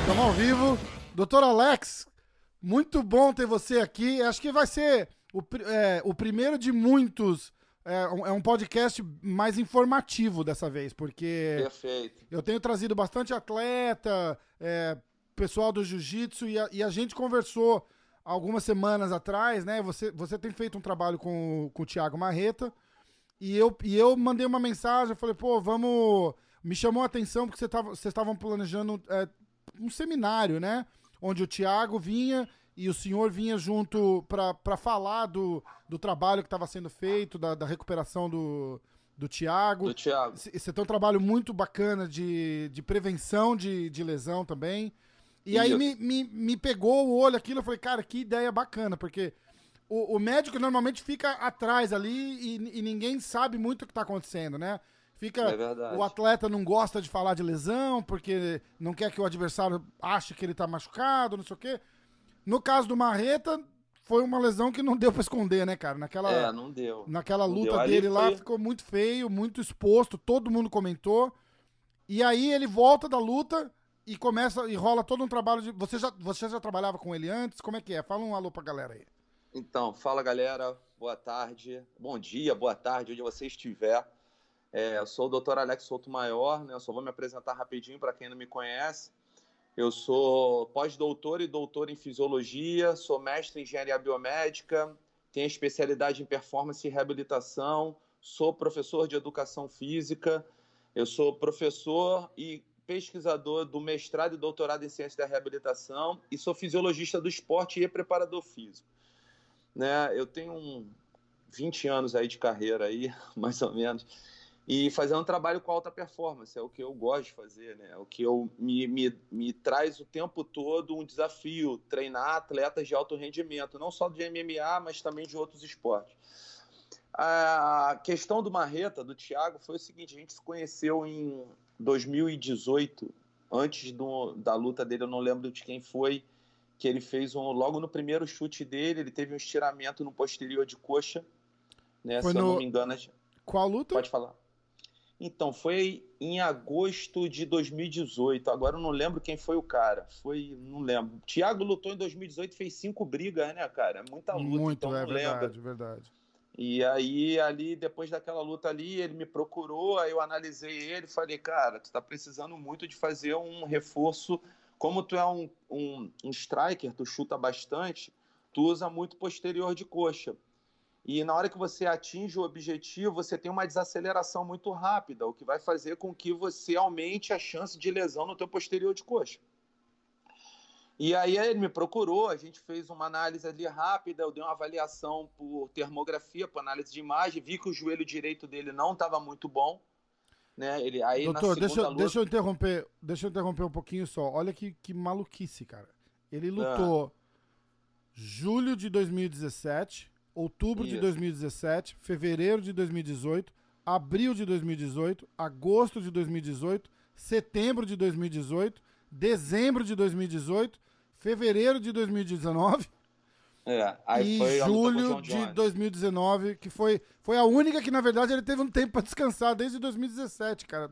Estamos ao vivo. Doutor Alex, muito bom ter você aqui. Acho que vai ser o, é, o primeiro de muitos. É um, é um podcast mais informativo dessa vez, porque Perfeito. eu tenho trazido bastante atleta, é, pessoal do jiu-jitsu, e, e a gente conversou algumas semanas atrás, né? Você, você tem feito um trabalho com, com o Thiago Marreta, e eu, e eu mandei uma mensagem, falei, pô, vamos. Me chamou a atenção porque vocês estavam planejando é, um seminário, né? Onde o Thiago vinha e o senhor vinha junto para falar do, do trabalho que estava sendo feito, da, da recuperação do, do Thiago. Do Thiago. Você tem um trabalho muito bacana de, de prevenção de, de lesão também. E aí me, me, me pegou o olho aquilo, eu falei, cara, que ideia bacana, porque o, o médico normalmente fica atrás ali e, e ninguém sabe muito o que tá acontecendo, né? Fica, É verdade. o atleta não gosta de falar de lesão, porque não quer que o adversário ache que ele tá machucado, não sei o quê. No caso do Marreta, foi uma lesão que não deu pra esconder, né, cara? Naquela, É, não deu. Naquela Não luta deu. Dele lá foi- ficou muito feio, muito exposto, todo mundo comentou. E aí ele volta da luta e começa e rola todo um trabalho de. Você já, você já trabalhava com ele antes? Como é que é? Fala um alô pra galera aí. Então, fala galera, boa tarde, bom dia, boa tarde, onde você estiver. É, eu sou o Dr. Alex Souto Maior, né? Eu só vou me apresentar rapidinho para quem não me conhece. Eu sou pós-doutor e doutor em fisiologia, sou mestre em engenharia biomédica, tenho especialidade em performance e reabilitação, sou professor de educação física, eu sou professor e pesquisador do mestrado e doutorado em ciência da reabilitação e sou fisiologista do esporte e preparador físico. Né? Eu tenho um 20 anos aí de carreira aí, mais ou menos, e fazendo um trabalho com alta performance, é o que eu gosto de fazer, né? É o que eu me, me, me traz o tempo todo um desafio, treinar atletas de alto rendimento, não só de MMA, mas também de outros esportes. A questão do Marreta, do Thiago, foi o seguinte: a gente se conheceu em 2018, antes do, da luta dele, eu não lembro de quem foi, que ele fez um. Logo no primeiro chute dele, ele teve um estiramento no posterior de coxa. Né, Foi se eu no- não me engano. Qual luta? Pode falar. Então, foi em agosto de 2018. Agora eu não lembro quem foi o cara. Foi, não lembro. Thiago lutou em 2018 fez cinco brigas, né, cara? É muita luta, Muito, então é não lembro. verdade, verdade. E aí, ali, depois daquela luta ali, ele me procurou, aí eu analisei ele falei, cara, tu tá precisando muito de fazer um reforço. Como tu é um, um, um striker, tu chuta bastante, tu usa muito posterior de coxa. E na hora que você atinge o objetivo, você tem uma desaceleração muito rápida, o que vai fazer com que você aumente a chance de lesão no teu posterior de coxa. E aí ele me procurou, a gente fez uma análise ali rápida, eu dei uma avaliação por termografia, por análise de imagem, vi que o joelho direito dele não estava muito bom, né? Ele aí Doutor, deixa, eu- luta, deixa eu interromper, deixa eu interromper um pouquinho só. Olha que, que maluquice, cara. Ele Ah. lutou julho de 2017, outubro de Isso. 2017, fevereiro de 2018, abril de 2018, agosto de 2018, setembro de 2018, dezembro de 2018, fevereiro de 2019 é, aí e foi julho de Jones. 2019, que foi, foi a única que, na verdade, ele teve um tempo pra descansar desde 2017, cara.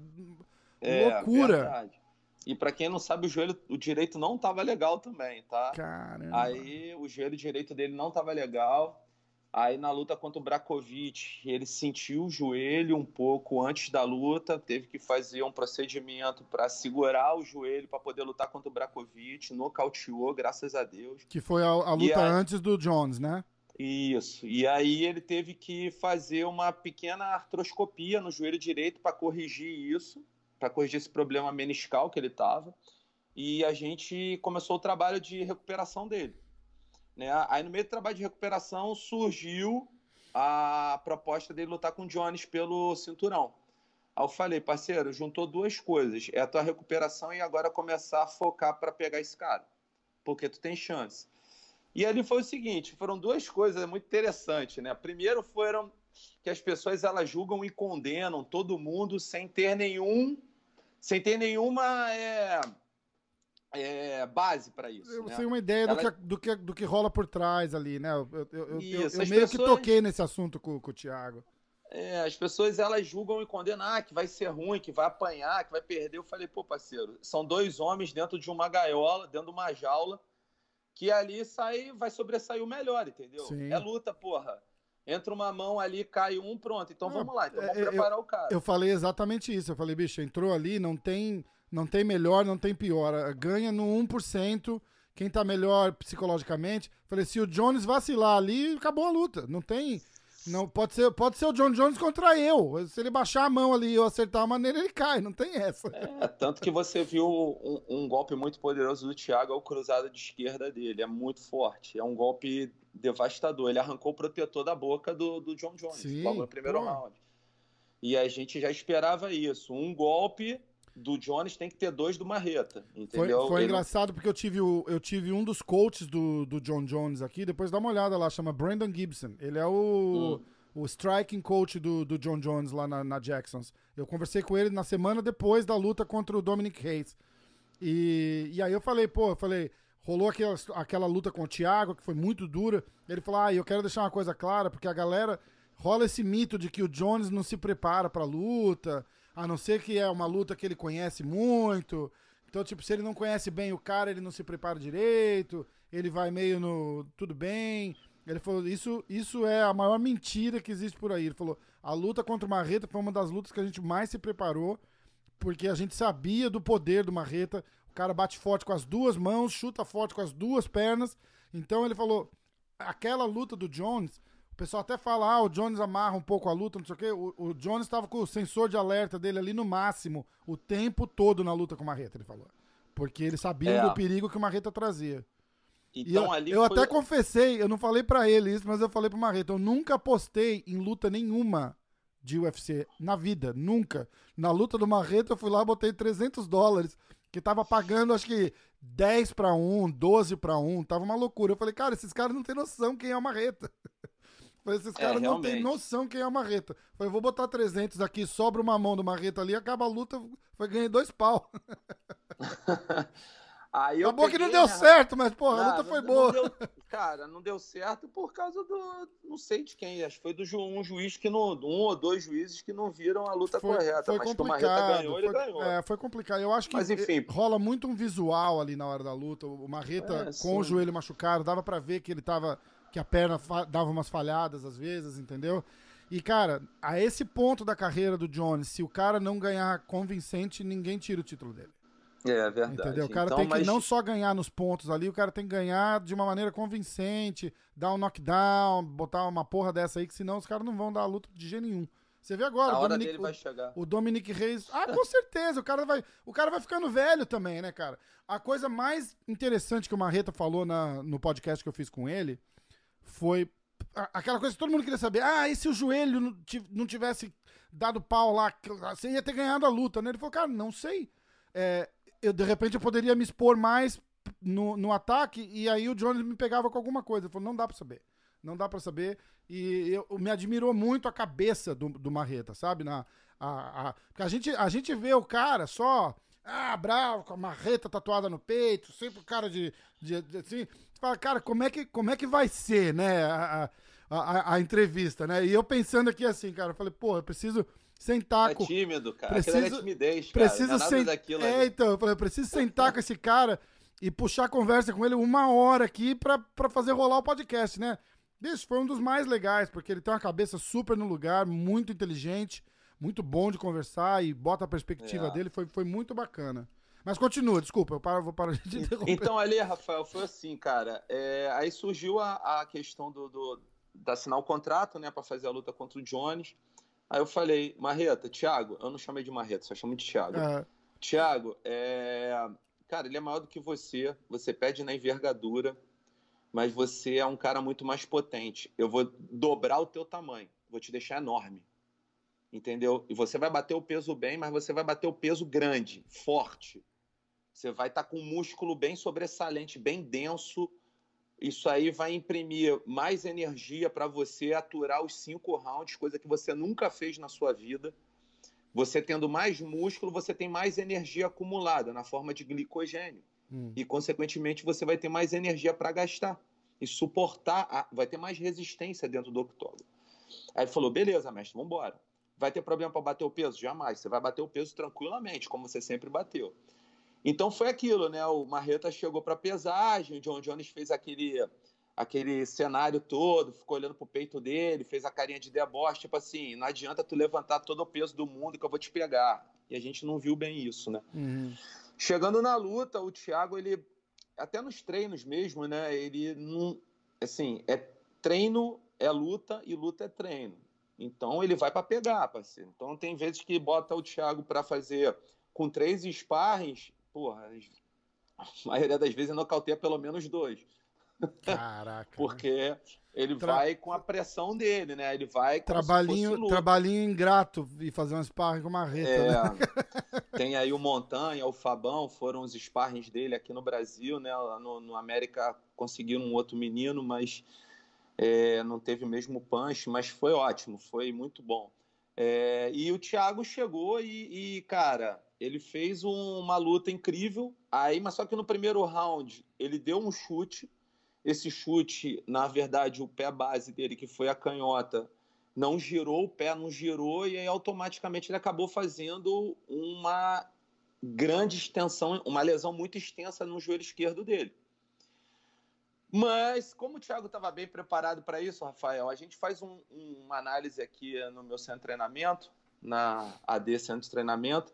É, loucura. verdade. E para quem não sabe, o joelho o direito não estava legal também, tá? Caramba. Aí o joelho direito dele não estava legal. Aí na luta contra o Brakovic, ele sentiu o joelho um pouco antes da luta, teve que fazer um procedimento para segurar o joelho para poder lutar contra o Brakovic, nocauteou, graças a Deus. Que foi a, a luta aí- antes do Jones, né? Isso. E aí ele teve que fazer uma pequena artroscopia no joelho direito para corrigir isso, para corrigir esse problema meniscal que ele estava. E a gente começou o trabalho de recuperação dele. Né? Aí no meio do trabalho de recuperação surgiu a proposta dele lutar com o Jones pelo cinturão. Aí eu falei, parceiro, juntou duas coisas. É a tua recuperação e agora começar a focar para pegar esse cara. Porque tu tem chance. E ali foi o seguinte, foram duas coisas muito interessantes, né? Primeiro foram que as pessoas elas julgam e condenam todo mundo sem ter nenhum, sem ter nenhuma é, é, base para isso. Eu né? tenho uma ideia Ela... do, que, do, que, do que rola por trás ali, né? Eu, eu, eu, isso, eu meio pessoas... que toquei nesse assunto com, com o Thiago. É, as pessoas elas julgam e condenam ah, que vai ser ruim, que vai apanhar, que vai perder. Eu falei, pô, parceiro, são dois homens dentro de uma gaiola, dentro de uma jaula, que ali sai, vai sobressair o melhor, entendeu? Sim. É luta, porra. Entra uma mão ali, cai um, pronto. Então vamos lá, então vamos é, preparar eu, o cara. Eu falei exatamente isso. Eu falei, bicho, entrou ali, não tem, não tem melhor, não tem pior. Ganha no 1%. Quem tá melhor psicologicamente. Falei, se o Jones vacilar ali, acabou a luta. Não tem. Não, pode ser, pode ser o John Jones contra eu. Se ele baixar a mão ali e eu acertar a maneira, ele cai, não tem essa. É, tanto que você viu um, um, golpe muito poderoso do Thiago, é o cruzado de esquerda dele. É muito forte. É um golpe devastador. Ele arrancou o protetor da boca do, do John Jones Sim, logo no primeiro pô. round. E a gente já esperava isso. Um golpe do Jones tem que ter dois do Marreta, entendeu? Foi, foi engraçado porque eu tive, o, eu tive um dos coaches do, do John Jones aqui, depois dá uma olhada lá, chama Brandon Gibson. Ele é o, hum. o striking coach do, do John Jones lá na, na Jacksons. Eu conversei com ele na semana depois da luta contra o Dominic Hayes. E, e aí eu falei, pô, eu falei, rolou aquela, aquela luta com o Thiago, que foi muito dura. Ele falou, ah, eu quero deixar uma coisa clara, porque a galera rola esse mito de que o Jones não se prepara pra luta, a não ser que é uma luta que ele conhece muito. Então, tipo, se ele não conhece bem o cara, ele não se prepara direito, ele vai meio no tudo bem. Ele falou, isso, isso é a maior mentira que existe por aí. Ele falou, a luta contra o Marreta foi uma das lutas que a gente mais se preparou, porque a gente sabia do poder do Marreta. O cara bate forte com as duas mãos, chuta forte com as duas pernas. Então ele falou, aquela luta do Jones pessoal até fala, ah, o Jones amarra um pouco a luta, não sei o quê. O, o Jones estava com o sensor de alerta dele ali no máximo, o tempo todo na luta com o Marreta, ele falou. Porque ele sabia é. do perigo que o Marreta trazia. Então, eu, ali eu foi... até confessei, eu não falei para ele isso, mas eu falei pro Marreta, eu nunca apostei em luta nenhuma de UFC na vida, nunca. Na luta do Marreta eu fui lá, botei 300 dólares, que tava pagando acho que 10 para 1, 12 para 1, tava uma loucura. Eu falei, cara, esses caras não têm noção quem é o Marreta. Falei, esses é, caras não têm noção quem é o Marreta. Falei, vou botar 300 aqui, sobra uma mão do Marreta ali, acaba a luta, foi ganhei dois pau. Aí Acabou peguei, que não deu né? certo, mas, porra, não, a luta foi não, boa. Não deu, cara, não deu certo por causa do. Não sei de quem, acho que foi do ju, um juiz que não. Um ou dois juízes que não viram a luta foi, correta. Foi mas complicado, que o Marreta ganhou, foi, ele ganhou. É, foi complicado. Eu acho que mas, enfim, rola muito um visual ali na hora da luta. O Marreta é, com sim. o joelho machucado, dava para ver que ele tava que a perna dava umas falhadas às vezes, entendeu? E, cara, a esse ponto da carreira do Jones, se o cara não ganhar convincente, ninguém tira o título dele. É, verdade. Entendeu? O cara então, tem que mas... não só ganhar nos pontos ali, o cara tem que ganhar de uma maneira convincente, dar um knockdown, botar uma porra dessa aí, que senão os caras não vão dar a luta de jeito nenhum. Você vê agora, a o Dominic, o, o Dominic Reis. Ah, com certeza, o cara, vai, o cara vai ficando velho também, né, cara? A coisa mais interessante que o Marreta falou na, no podcast que eu fiz com ele foi aquela coisa que todo mundo queria saber. Ah, e se o joelho não tivesse dado pau lá, você ia ter ganhado a luta, né? Ele falou, cara, não sei. É, eu, de repente eu poderia me expor mais no, no ataque e aí o Jones me pegava com alguma coisa. Ele falou, não dá pra saber. Não dá pra saber. E eu, me admirou muito a cabeça do, do Marreta, sabe? Na, a, a, porque a gente, a gente vê o cara só, ah, bravo, com a marreta tatuada no peito, sempre o cara de, de, de assim fala, cara, como é que, como é que vai ser, né, a, a, a, entrevista, né? E eu pensando aqui assim, cara, eu falei, pô, eu preciso sentar é com... É tímido, cara. Preciso, Aquilo é timidez, cara. Preciso sen... É, então, eu falei, eu preciso sentar com esse cara e puxar conversa com ele uma hora aqui pra, pra fazer rolar o podcast, né? Isso foi um dos mais legais, porque ele tem uma cabeça super no lugar, muito inteligente, muito bom de conversar e bota a perspectiva é. dele, foi, foi muito bacana. Mas continua, desculpa, eu paro, vou parar de interromper. Então, ali, Rafael, foi assim, cara. É, aí surgiu a, a questão do, do, de assinar o contrato, né, para fazer a luta contra o Jones. Aí eu falei, Marreta, Thiago, eu não chamei de Marreta, só chamo de Thiago. É. Thiago, é... cara, ele é maior do que você, você pede na envergadura, mas você é um cara muito mais potente. Eu vou dobrar o teu tamanho, vou te deixar enorme. Entendeu? E você vai bater o peso bem, mas você vai bater o peso grande, forte. Você vai estar tá com um músculo bem sobressalente, bem denso. Isso aí vai imprimir mais energia para você aturar os cinco rounds, coisa que você nunca fez na sua vida. Você tendo mais músculo, você tem mais energia acumulada na forma de glicogênio. hum. e, consequentemente, você vai ter mais energia para gastar e suportar, a... vai ter mais resistência dentro do octógono. Aí ele falou: beleza, mestre, vamos embora. Vai ter problema para bater o peso? Jamais. Você vai bater o peso tranquilamente, como você sempre bateu. Então foi aquilo, né? O Marreta chegou para pesagem, o John Jones fez aquele aquele cenário todo, ficou olhando pro peito dele, fez a carinha de deboche, tipo assim, não adianta tu levantar todo o peso do mundo que eu vou te pegar. E a gente não viu bem isso, né? Uhum. Chegando na luta, o Thiago, ele, até nos treinos mesmo, né? Ele não, assim, é treino é luta e luta é treino. Então ele vai para pegar, parceiro. Então tem vezes que bota o Thiago para fazer com três sparrings, porra, a maioria das vezes nocauteia pelo menos dois. Caraca. Porque ele Tra... vai com a pressão dele, né? Ele vai trabalhinho, trabalhinho ingrato e fazer um sparring com uma reta. É, né? tem aí o Montanha, o Fabão, foram os sparrings dele aqui no Brasil, né? Lá no, no América conseguiram um outro menino, mas é, não teve o mesmo punch, mas foi ótimo, foi muito bom. É, e o Thiago chegou e, e cara, ele fez um, uma luta incrível. Aí, mas só que no primeiro round ele deu um chute esse chute, na verdade, o pé base dele, que foi a canhota, não girou, o pé não girou, e aí automaticamente ele acabou fazendo uma grande extensão, uma lesão muito extensa no joelho esquerdo dele. Mas, como o Thiago estava bem preparado para isso, Rafael, a gente faz um, uma análise aqui no meu centro de treinamento, na AD Centro de Treinamento,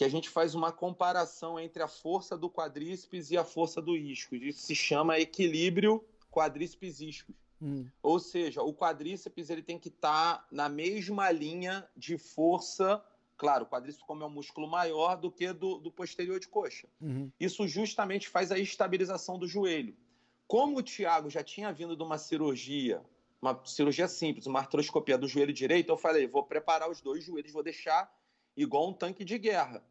que a gente faz uma comparação entre a força do quadríceps e a força do isco. Isso se chama equilíbrio quadríceps iscos. Hum. Ou seja, o quadríceps ele tem que estar tá na mesma linha de força. Claro, o quadríceps como é um músculo maior do que do, do posterior de coxa. Uhum. Isso justamente faz a estabilização do joelho. Como o Thiago já tinha vindo de uma cirurgia, uma cirurgia simples, uma artroscopia do joelho direito, eu falei, vou preparar os dois joelhos, vou deixar igual um tanque de guerra.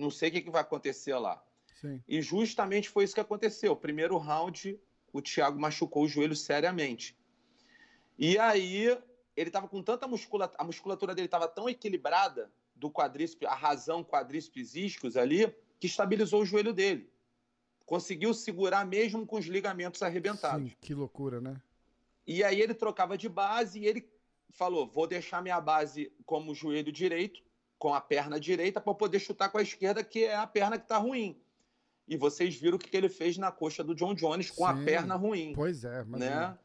Não sei o que, que vai acontecer lá. Sim. E justamente foi isso que aconteceu. Primeiro round, o Thiago machucou o joelho seriamente. E aí, ele estava com tanta musculatura, a musculatura dele estava tão equilibrada do quadríceps, a razão quadríceps iscos ali, que estabilizou o joelho dele. Conseguiu segurar mesmo com os ligamentos arrebentados. Sim, que loucura, né? E aí ele trocava de base e ele falou: vou deixar minha base como joelho direito, com a perna direita para poder chutar com a esquerda, que é a perna que está ruim. E vocês viram o que ele fez na coxa do John Jones com Sim, a perna ruim. Pois é, mas né?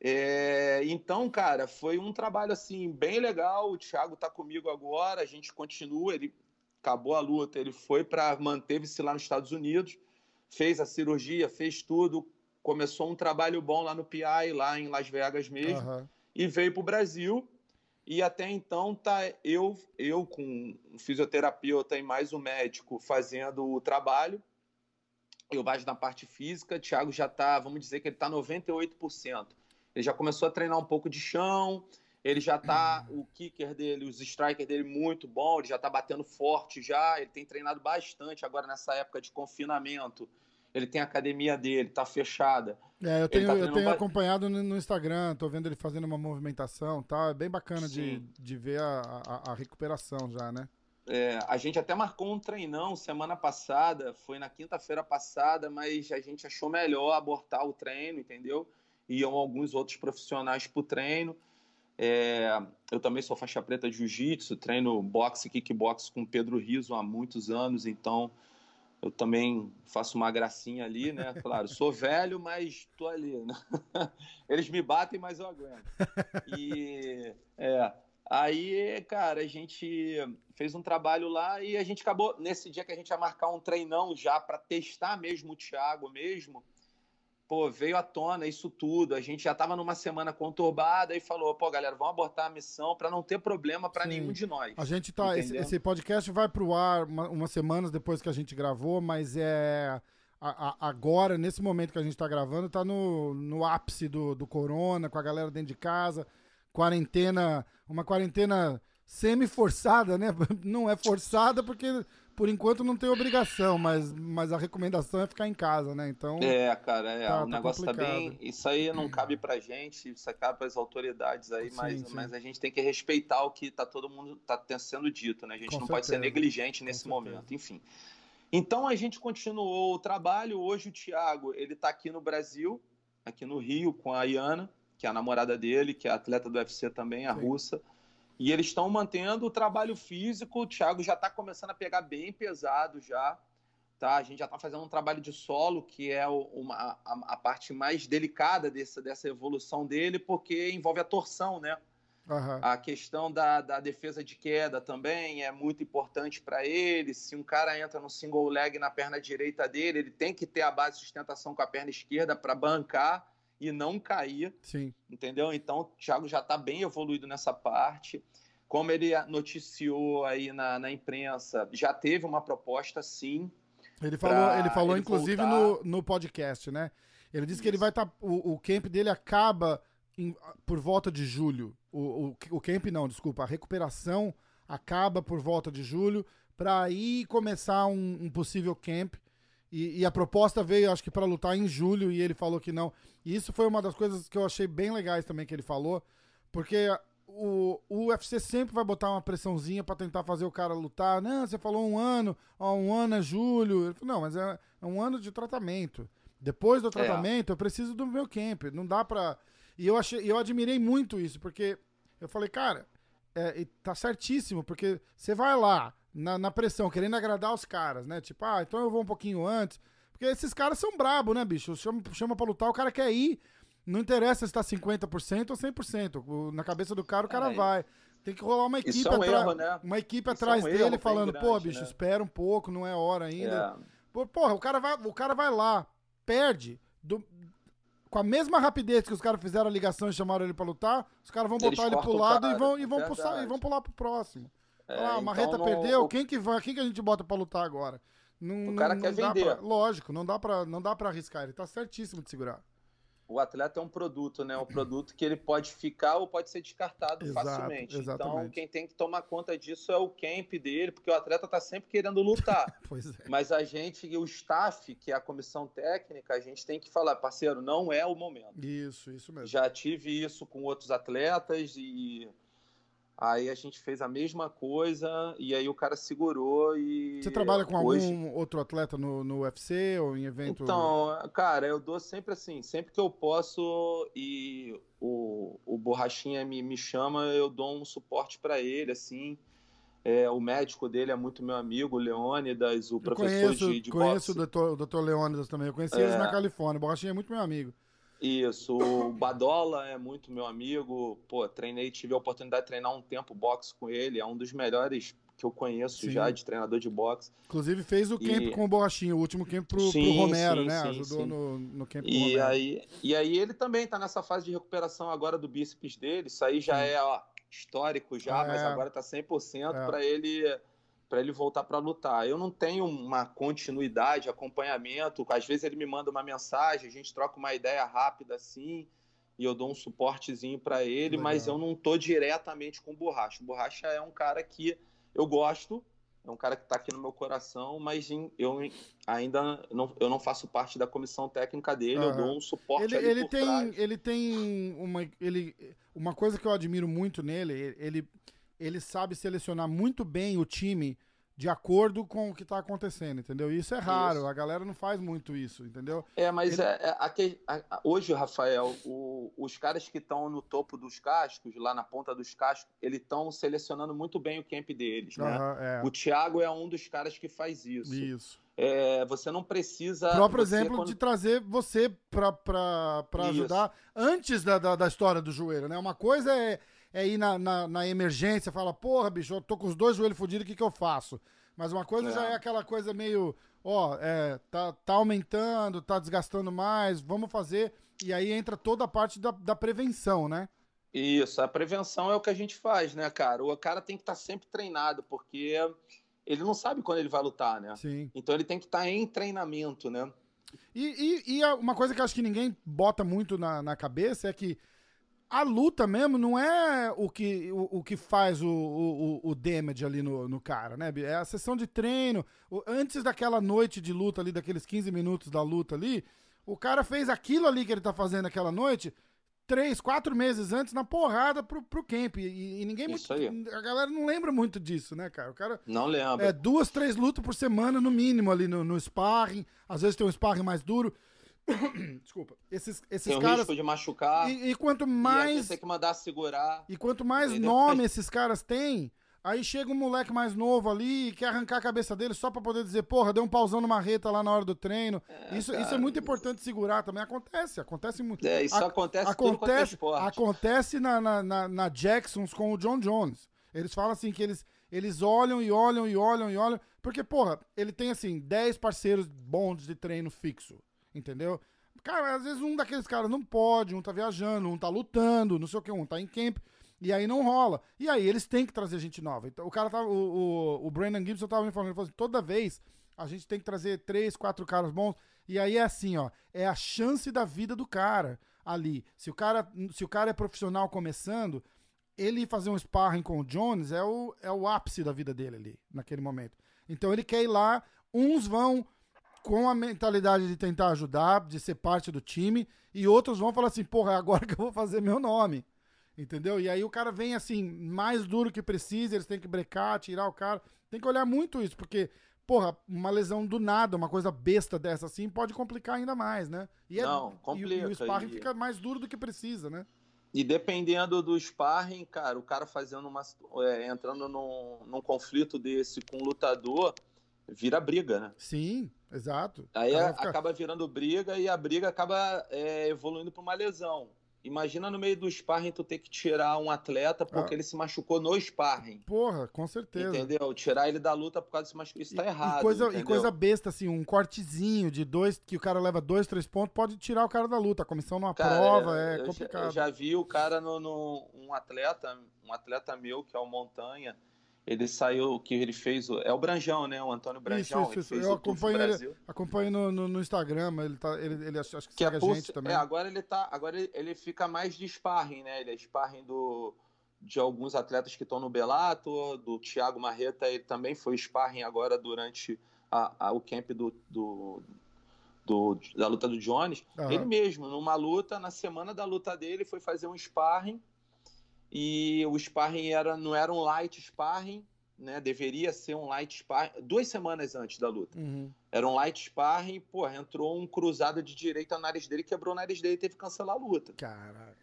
É, então, cara, foi um trabalho assim bem legal. O Thiago está comigo agora, a gente continua. Ele acabou a luta, ele foi para manteve-se lá nos Estados Unidos, fez a cirurgia, fez tudo, começou um trabalho bom lá no PI, lá em Las Vegas mesmo, uhum. e veio para o Brasil e até então tá eu eu com um fisioterapeuta e mais um médico fazendo o trabalho. Eu mais na parte física, Thiago já tá, vamos dizer que ele tá 98%. Ele já começou a treinar um pouco de chão, ele já tá o kicker dele, os strikers dele muito bom, ele já tá batendo forte já, ele tem treinado bastante agora nessa época de confinamento ele tem a academia dele, tá fechada. É, eu tenho, tá eu tenho acompanhado no, Instagram, tô vendo ele fazendo uma movimentação tá? É bem bacana de, de ver a, a, a, recuperação já, né? É, a gente até marcou um treinão semana passada, foi na quinta-feira passada, mas a gente achou melhor abortar o treino, entendeu? Iam alguns outros profissionais pro treino. É, eu também sou faixa preta de jiu-jitsu, treino boxe e kickbox com Pedro Riso há muitos anos, então eu também faço uma gracinha ali, né? Claro, sou velho, mas tô ali, né? Eles me batem, mas eu aguento. E é, aí, cara, a gente fez um trabalho lá e a gente acabou nesse dia que a gente ia marcar um treinão já para testar mesmo o Thiago mesmo pô, veio à tona isso tudo. A gente já estava numa semana conturbada e falou, pô, galera, vamos abortar a missão para não ter problema para nenhum de nós. A gente tá. Esse, esse, podcast vai pro ar uma, umas semanas depois que a gente gravou, mas é. A, a, agora, nesse momento que a gente está gravando, tá no, no ápice do, do corona, com a galera dentro de casa, quarentena, uma quarentena semi-forçada, né? Não é forçada porque por enquanto não tem obrigação, mas, mas a recomendação é ficar em casa, né? Então. É, cara, é. Tá, o tá negócio tá, tá bem. Isso aí não cabe pra gente, isso cabe para as autoridades aí, sim, mas, sim. mas a gente tem que respeitar o que tá todo mundo tá sendo dito, né? A gente Com não certeza. pode ser negligente nesse momento, enfim. Então a gente continuou o trabalho. Hoje o Thiago ele está aqui no Brasil, aqui no Rio, com a Iana, que é a namorada dele, que é atleta do UFC também, a Sim. russa. E eles estão mantendo o trabalho físico. O Thiago já está começando a pegar bem pesado já. Tá? A gente já está fazendo um trabalho de solo, que é uma, a, a, parte mais delicada dessa, dessa evolução dele, porque envolve a torção, né? Uhum. A questão da, da defesa de queda também é muito importante para ele. Se um cara entra no single leg na perna direita dele, ele tem que ter a base de sustentação com a perna esquerda para bancar e não cair. Sim. Entendeu? Então o Thiago já está bem evoluído nessa parte. Como ele noticiou aí na, na imprensa, já teve uma proposta sim. Ele falou, ele falou ele inclusive no, no podcast, né? Ele disse Isso. que ele vai estar. Tá, o, o camp dele acaba em, por volta de julho. O, o, o camp não, desculpa, a recuperação acaba por volta de julho para aí começar um, um possível camp. E, e, a proposta veio, acho que, para lutar em julho, e ele falou que não. E isso foi uma das coisas que eu achei bem legais também que ele falou, porque o, o UFC sempre vai botar uma pressãozinha para tentar fazer o cara lutar. Não, você falou um ano, ó, um ano é julho. Ele falou, não, mas é, é um ano de tratamento. Depois do é. tratamento, é. eu preciso do meu camp. Não dá pra. E eu, achei, eu admirei muito isso, porque eu falei, cara, é, tá certíssimo, porque você vai lá na, na, pressão, querendo agradar os caras, né? Tipo, ah, então eu vou um pouquinho antes. Porque esses caras são brabo, né, bicho? Chama, chama pra lutar, o cara quer ir. Não interessa se tá 50% ou 100%. Na cabeça do cara, o cara é, vai. Tem que rolar uma equipe, é um erro, né? uma equipe atrás é um dele falando, grande, pô, bicho, né? espera um pouco, não é hora ainda. É. Porra, o cara vai, o cara vai lá, perde. Do, com a mesma rapidez que os caras fizeram a ligação e chamaram ele pra lutar, os caras vão botar ele pro lado e vão, e, vão puxar, e vão pular pro próximo. É, ah, então Marreta perdeu, quem que vai, quem que a gente bota pra lutar agora? Não, o cara não, quer vender. Pra, lógico, não dá, pra, não dá pra arriscar, ele tá certíssimo de segurar. O atleta é um produto, né? Um produto que ele pode ficar ou pode ser descartado Exato, facilmente. Então, exatamente. Então, quem tem que tomar conta disso é o camp dele, porque o atleta tá sempre querendo lutar. pois é. Mas a gente, o staff, que é a comissão técnica, a gente tem que falar, parceiro, não é o momento. Isso, isso mesmo. Já tive isso com outros atletas e Aí a gente fez a mesma coisa e aí o cara segurou e. Você trabalha com hoje... algum outro atleta no, no UFC ou em evento? Então, cara, eu dou sempre assim, sempre que eu posso e o, o Borrachinha me, me chama, eu dou um suporte para ele, assim. É, o médico dele é muito meu amigo, o Leônidas, o eu professor conheço, de, de Conheço boxe. o doutor Leônidas também, eu conheci é... eles na Califórnia, o Borrachinha é muito meu amigo. Isso, o Badola é muito meu amigo. Pô, treinei, tive a oportunidade de treinar um tempo boxe com ele. É um dos melhores que eu conheço sim. já de treinador de boxe. Inclusive fez o e... camp com o Borrachinho, o último camp pro, sim, pro Romero, sim, né? Ajudou no, no camp e Romero. Aí, e aí ele também tá nessa fase de recuperação agora do bíceps dele. Isso aí já é ó, histórico já, é. mas agora tá 100% é. para ele para ele voltar para lutar. Eu não tenho uma continuidade, acompanhamento. Às vezes ele me manda uma mensagem, a gente troca uma ideia rápida assim, e eu dou um suportezinho para ele, Legal. mas eu não tô diretamente com o Borracha. O Borracha é um cara que eu gosto, é um cara que está aqui no meu coração, mas eu ainda não, eu não faço parte da comissão técnica dele, uhum. eu dou um suporte ele, ele tem trás. Ele tem uma, ele, uma coisa que eu admiro muito nele, ele ele sabe selecionar muito bem o time de acordo com o que está acontecendo, entendeu? Isso é raro, isso. a galera não faz muito isso, entendeu? É, mas ele... é, é, a, hoje, Rafael, o, os caras que estão no topo dos cascos, lá na ponta dos cascos, eles estão selecionando muito bem o camp deles, né? Uhum, é. O Thiago é um dos caras que faz isso. Isso. É, você não precisa. O próprio exemplo quando... de trazer você para ajudar antes da, da, da história do joelho, né? Uma coisa é é ir na, na, na emergência, fala, porra, bicho, eu tô com os dois joelhos fodidos, o que, que eu faço? Mas uma coisa é. já é aquela coisa meio, ó, é, tá, tá aumentando, tá desgastando mais, vamos fazer. E aí entra toda a parte da, da prevenção, né? Isso, a prevenção é o que a gente faz, né, cara? O cara tem que estar tá sempre treinado, porque ele não sabe quando ele vai lutar, né? Sim. Então ele tem que estar tá em treinamento, né? E, e, e, uma coisa que eu acho que ninguém bota muito na, na cabeça é que a luta mesmo não é o que, o, o que faz o, o, o damage ali no, no cara, né? É a sessão de treino. O, antes daquela noite de luta ali, daqueles 15 minutos da luta ali, o cara fez aquilo ali que ele tá fazendo aquela noite três, quatro meses antes na porrada pro, pro camp. E, e ninguém Isso muito, A galera não lembra muito disso, né, cara? O cara. Não lembra. É duas, três lutas por semana, no mínimo, ali no, no sparring. Às vezes tem um sparring mais duro. Desculpa. Esses, esses tem caras. risco de machucar. E, e quanto E mais. tem que mandar segurar. E quanto mais Entendeu? nome esses caras têm, aí chega um moleque mais novo ali e quer arrancar a cabeça dele só pra poder dizer, porra, deu um pauzão no marreta lá na hora do treino. isso, isso é cara. muito importante segurar também. Acontece, acontece muito. É, isso A- acontece é acontece, acontece na, na, na, na Jacksons com o John Jones. Eles falam assim que eles, eles olham e olham e olham e olham. Porque, porra, ele tem assim, 10 parceiros bons de treino fixo. Entendeu? Cara, às vezes um daqueles caras não pode, um tá viajando, um tá lutando, não sei o que, um tá em camp. E aí não rola. E aí eles têm que trazer gente nova. Então, o cara tava. O, o, o Brandon Gibson tava me falando, ele falou assim, toda vez a gente tem que trazer três, quatro caras bons. E aí é assim, ó. É a chance da vida do cara ali. Se o cara, se o cara é profissional começando, ele fazer um sparring com o Jones é o, é o ápice da vida dele ali, naquele momento. Então ele quer ir lá, uns vão com a mentalidade de tentar ajudar, de ser parte do time, e outros vão falar assim, porra, é agora que eu vou fazer meu nome. Entendeu? E aí o cara vem assim, mais duro que precisa, eles têm que brecar, tirar o cara. Tem que olhar muito isso, porque, porra, uma lesão do nada, uma coisa besta dessa assim, pode complicar ainda mais, né? E é- Não, e- E, complica, o sparring e- fica mais duro do que precisa, né? E dependendo do sparring, cara, o cara fazendo uma. é, entrando num, num conflito desse com o lutador, vira briga, né? Sim, exato. Aí a- fica- acaba virando briga e a briga acaba é, evoluindo para uma lesão. Imagina no meio do sparring tu ter que tirar um atleta porque Ah. ele se machucou no sparring. Porra, com certeza. Entendeu? Tirar ele da luta por causa desse machucado. Isso tá errado. E coisa, e coisa besta, assim, um cortezinho de dois, que o cara leva dois, três pontos, pode tirar o cara da luta. A comissão não aprova, eu- é eu já- complicado. Eu já vi o cara no, no- um atleta, um atleta meu que é o Montanha. Ele saiu, que ele fez, o- é o Branjão, né? O Antônio Branjão. isso, isso. fez Eu o acompanho ele, acompanho no, no, no Instagram, ele, tá, ele, ele acho, que, Que segue é, a gente também. é, agora ele tá, agora ele, ele fica mais de sparring, né? Ele é sparring do de alguns atletas que estão no Bellator, do Thiago Marreta, ele também foi sparring agora durante a- a- o camp do, do, do- da luta do Jones. Aham. Ele mesmo, numa luta, na semana da luta dele, foi fazer um sparring e o sparring era, não era um light sparring, né? Deveria ser um light sparring, duas semanas antes da luta. Uhum. Era um light sparring, porra, entrou um cruzado de direita no nariz dele, quebrou o nariz dele e teve que cancelar a luta. Caraca.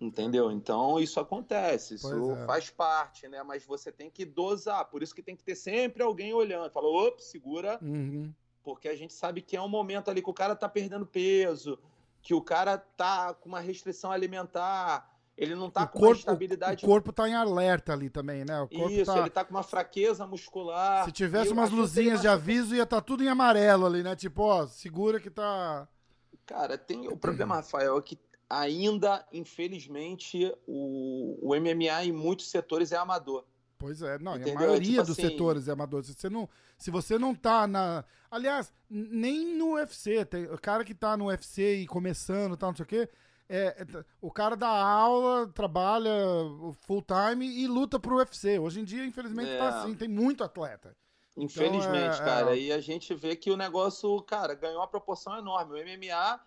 Entendeu? Então isso acontece, isso é. faz parte, né? Mas você tem que dosar, por isso que tem que ter sempre alguém olhando. Fala, opa, segura, Uhum. porque a gente sabe que é um momento ali que o cara tá perdendo peso, que o cara tá com uma restrição alimentar, ele não tá o, com uma corpo, estabilidade. o corpo tá em alerta ali também, né? O corpo Isso, tá... ele tá com uma fraqueza muscular. Se tivesse umas luzinhas de uma- aviso, ia estar tá tudo em amarelo ali, né? Tipo, ó, segura que tá. Cara, tem o problema, Rafael, é que ainda, infelizmente, o, o MMA em muitos setores é amador. Pois é, não, e a Entendeu? maioria Tipo dos assim- setores é amador. Se você não, se você não tá na. Aliás, nem no UFC. Tem, o cara que tá no UFC e começando e tal, não sei o quê. É- é o cara dá aula, trabalha full time e luta pro UFC. Hoje em dia, infelizmente, É. tá assim. Tem muito atleta. Infelizmente, é- cara. é. E a gente vê que o negócio, cara, ganhou uma proporção enorme. O MMA,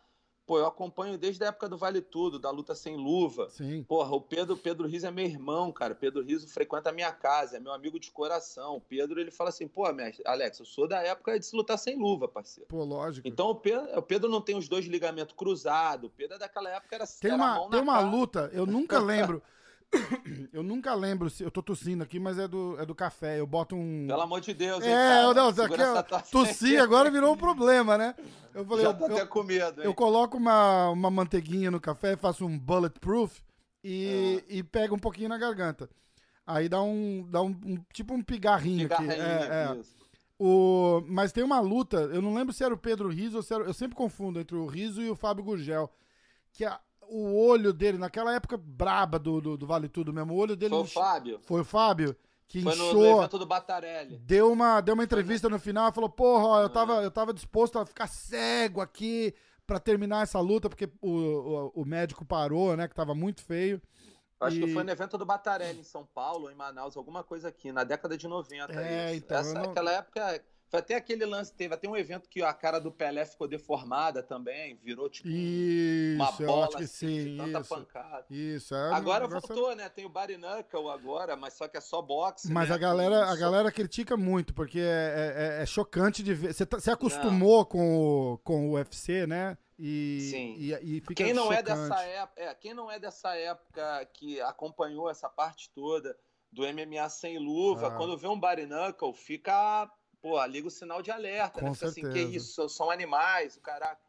pô, eu acompanho desde a época do Vale Tudo, da luta sem luva. Sim. Porra, o Pedro, Pedro Riso é meu irmão, cara. Pedro Riso frequenta a minha casa, é meu amigo de coração. O Pedro, ele fala assim, pô, mestre, Alex, eu sou da época de se lutar sem luva, parceiro. Pô, lógico. Então o Pedro, o Pedro não tem os dois ligamentos cruzados. O Pedro é daquela época era Tem era uma, tem uma cara. luta, eu nunca lembro. eu nunca lembro se. Eu tô tossindo aqui, mas é do, é do café. Eu boto um. Pelo amor de Deus, hein, É, cara? não, aqui, tosse tossir aí. agora virou um problema, né? Eu falei, Já eu, tô eu- até com medo, hein? eu coloco uma, uma manteiguinha no café, faço um bulletproof e, Ah. e pego um pouquinho na garganta. Aí dá um, dá um, um- tipo um pigarrinho, aqui. Cigarrinho, É, é. O, mas tem uma luta, eu não lembro se era o Pedro Riso ou se era, eu sempre confundo entre o Riso e o Fábio Gurgel, que a- o olho dele, naquela época braba do, do, do Vale Tudo mesmo, o olho dele Foi o Fábio. foi o Fábio que Foi no, no inchou, evento do Batarelli. deu uma, deu uma entrevista no final e falou: Porra, ó, eu tava, eu tava disposto a ficar cego aqui pra terminar essa luta, porque o, o, o médico parou, né? Que tava muito feio. Acho E- que foi no evento do Batarelli em São Paulo, em Manaus, alguma coisa aqui, na década de 90. É, isso. então, Essa, não- Aquela época Foi até aquele lance, teve até um evento que a cara do Pelé ficou deformada também, virou tipo Isso, uma bola assim, sim, de tanta isso. pancada. Isso, é Agora voltou, né? Tem o Body Knuckle agora, mas só que é só boxe. Mas né? a galera, a galera critica muito, porque é, é- é chocante de ver. Você tá- acostumou com o, com o UFC, né? E, Sim. e, e fica Quem não é chocante. dessa época, é, quem não é dessa época que acompanhou essa parte toda do MMA sem luva, Ah. quando vê um Body Knuckle, fica, pô, liga o sinal de alerta, Com né? Fica assim, que certeza. isso, são animais, o caraca.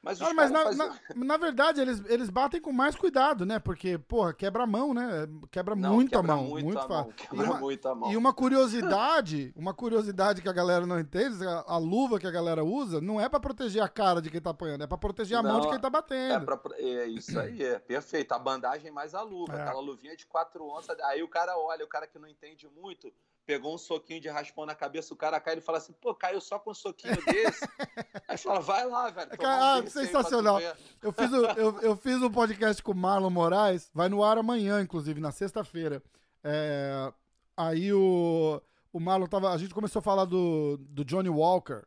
Mas Não, mas na, faziam- na, na verdade, eles, eles batem com mais cuidado, né? Porque, porra, quebra a mão, né? Quebra Não, muito quebra a mão. muito Muito, a mão. E quebra uma, muito a mão. e uma curiosidade, uma curiosidade que a galera não entende, a, a luva que a galera usa não é pra proteger a cara de quem tá apanhando, é pra proteger a mão Não, de quem tá É, batendo. pra, é isso aí, é perfeito. A bandagem mais a luva, É. aquela luvinha de 4 onças. Aí o cara olha, o cara que não entende muito, pegou um soquinho de raspão na cabeça, o cara cai e fala assim, pô, caiu só com um soquinho desse. aí fala, vai lá, velho. um Ah, aí sensacional. Eu fiz, o- eu, eu fiz um podcast com o Marlon Moraes, vai no ar amanhã, inclusive, na sexta-feira. É, aí o, o Marlon tava. A gente começou a falar do, do Johnny Walker.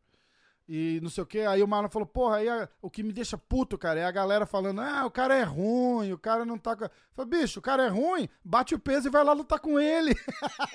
E não sei o que, aí o Marlon falou, porra, aí a- o que me deixa puto, cara, é a galera falando, ah, o cara é ruim, o cara não tá falei, bicho, o cara é ruim, bate o peso e vai lá lutar com ele.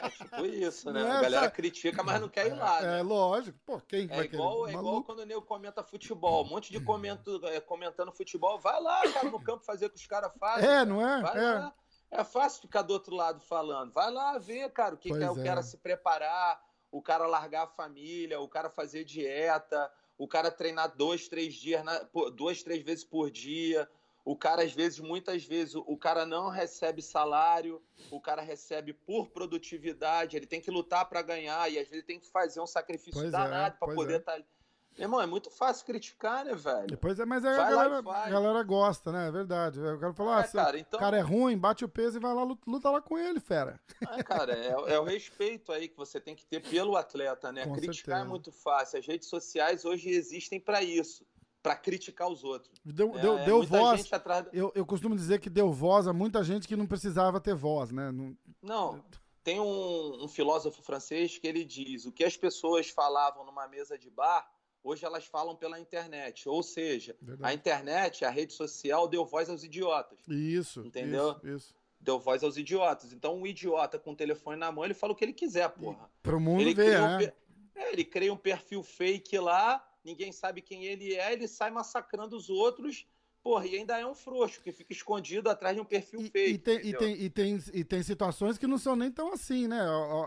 É tipo isso, né? É, a galera sabe? critica, mas não quer ir lá, né? É lógico, pô, quem É vai igual, querer? é igual Maluco. quando o nego comenta futebol. Um monte de comento, é, comentando futebol. Vai lá, cara, no campo fazer o que os caras fazem. É, não é? Vai É. lá. É fácil ficar do outro lado falando. Vai lá ver, cara, o que Pois que é o é. cara se preparar, o cara largar a família, o cara fazer dieta, o cara treinar dois, três dias, na- duas, três vezes por dia. O cara, às vezes, muitas vezes, o- cara não recebe salário, o cara recebe por produtividade, ele tem que lutar para ganhar e às vezes tem que fazer um sacrifício Pois é, danado para pois poder é. estar ali. Meu irmão, é muito fácil criticar, né, velho? Depois é, mas aí a Vai galera, a galera gosta, né? É verdade. O cara falou, ah, É, se cara, então- o cara é ruim, bate o peso e vai lá, luta, lá com ele, fera. É, cara, é, é o respeito aí que você tem que ter pelo atleta, né? Com Criticar certeza. é muito fácil. As redes sociais hoje existem para isso, para criticar os outros. Deu, É, deu, é deu voz. atrás. Eu, eu costumo dizer que deu voz a muita gente que não precisava ter voz, né? Não- Não, tem um, um filósofo francês que ele diz: o que as pessoas falavam numa mesa de bar, hoje elas falam pela internet. Ou seja, a Verdade. internet, a rede social, deu voz aos idiotas. Isso. Entendeu? Isso, isso. Deu voz aos idiotas. Então, um idiota com o telefone na mão, ele fala o que ele quiser, porra. Pro mundo Ele ver, cria, um né? é, ele cria um perfil fake lá, ninguém sabe quem ele é, ele sai massacrando os outros, porra, e ainda é um frouxo, que fica escondido atrás de um perfil E, fake. e tem, e, tem, e, tem, e tem situações que não são nem tão assim, né?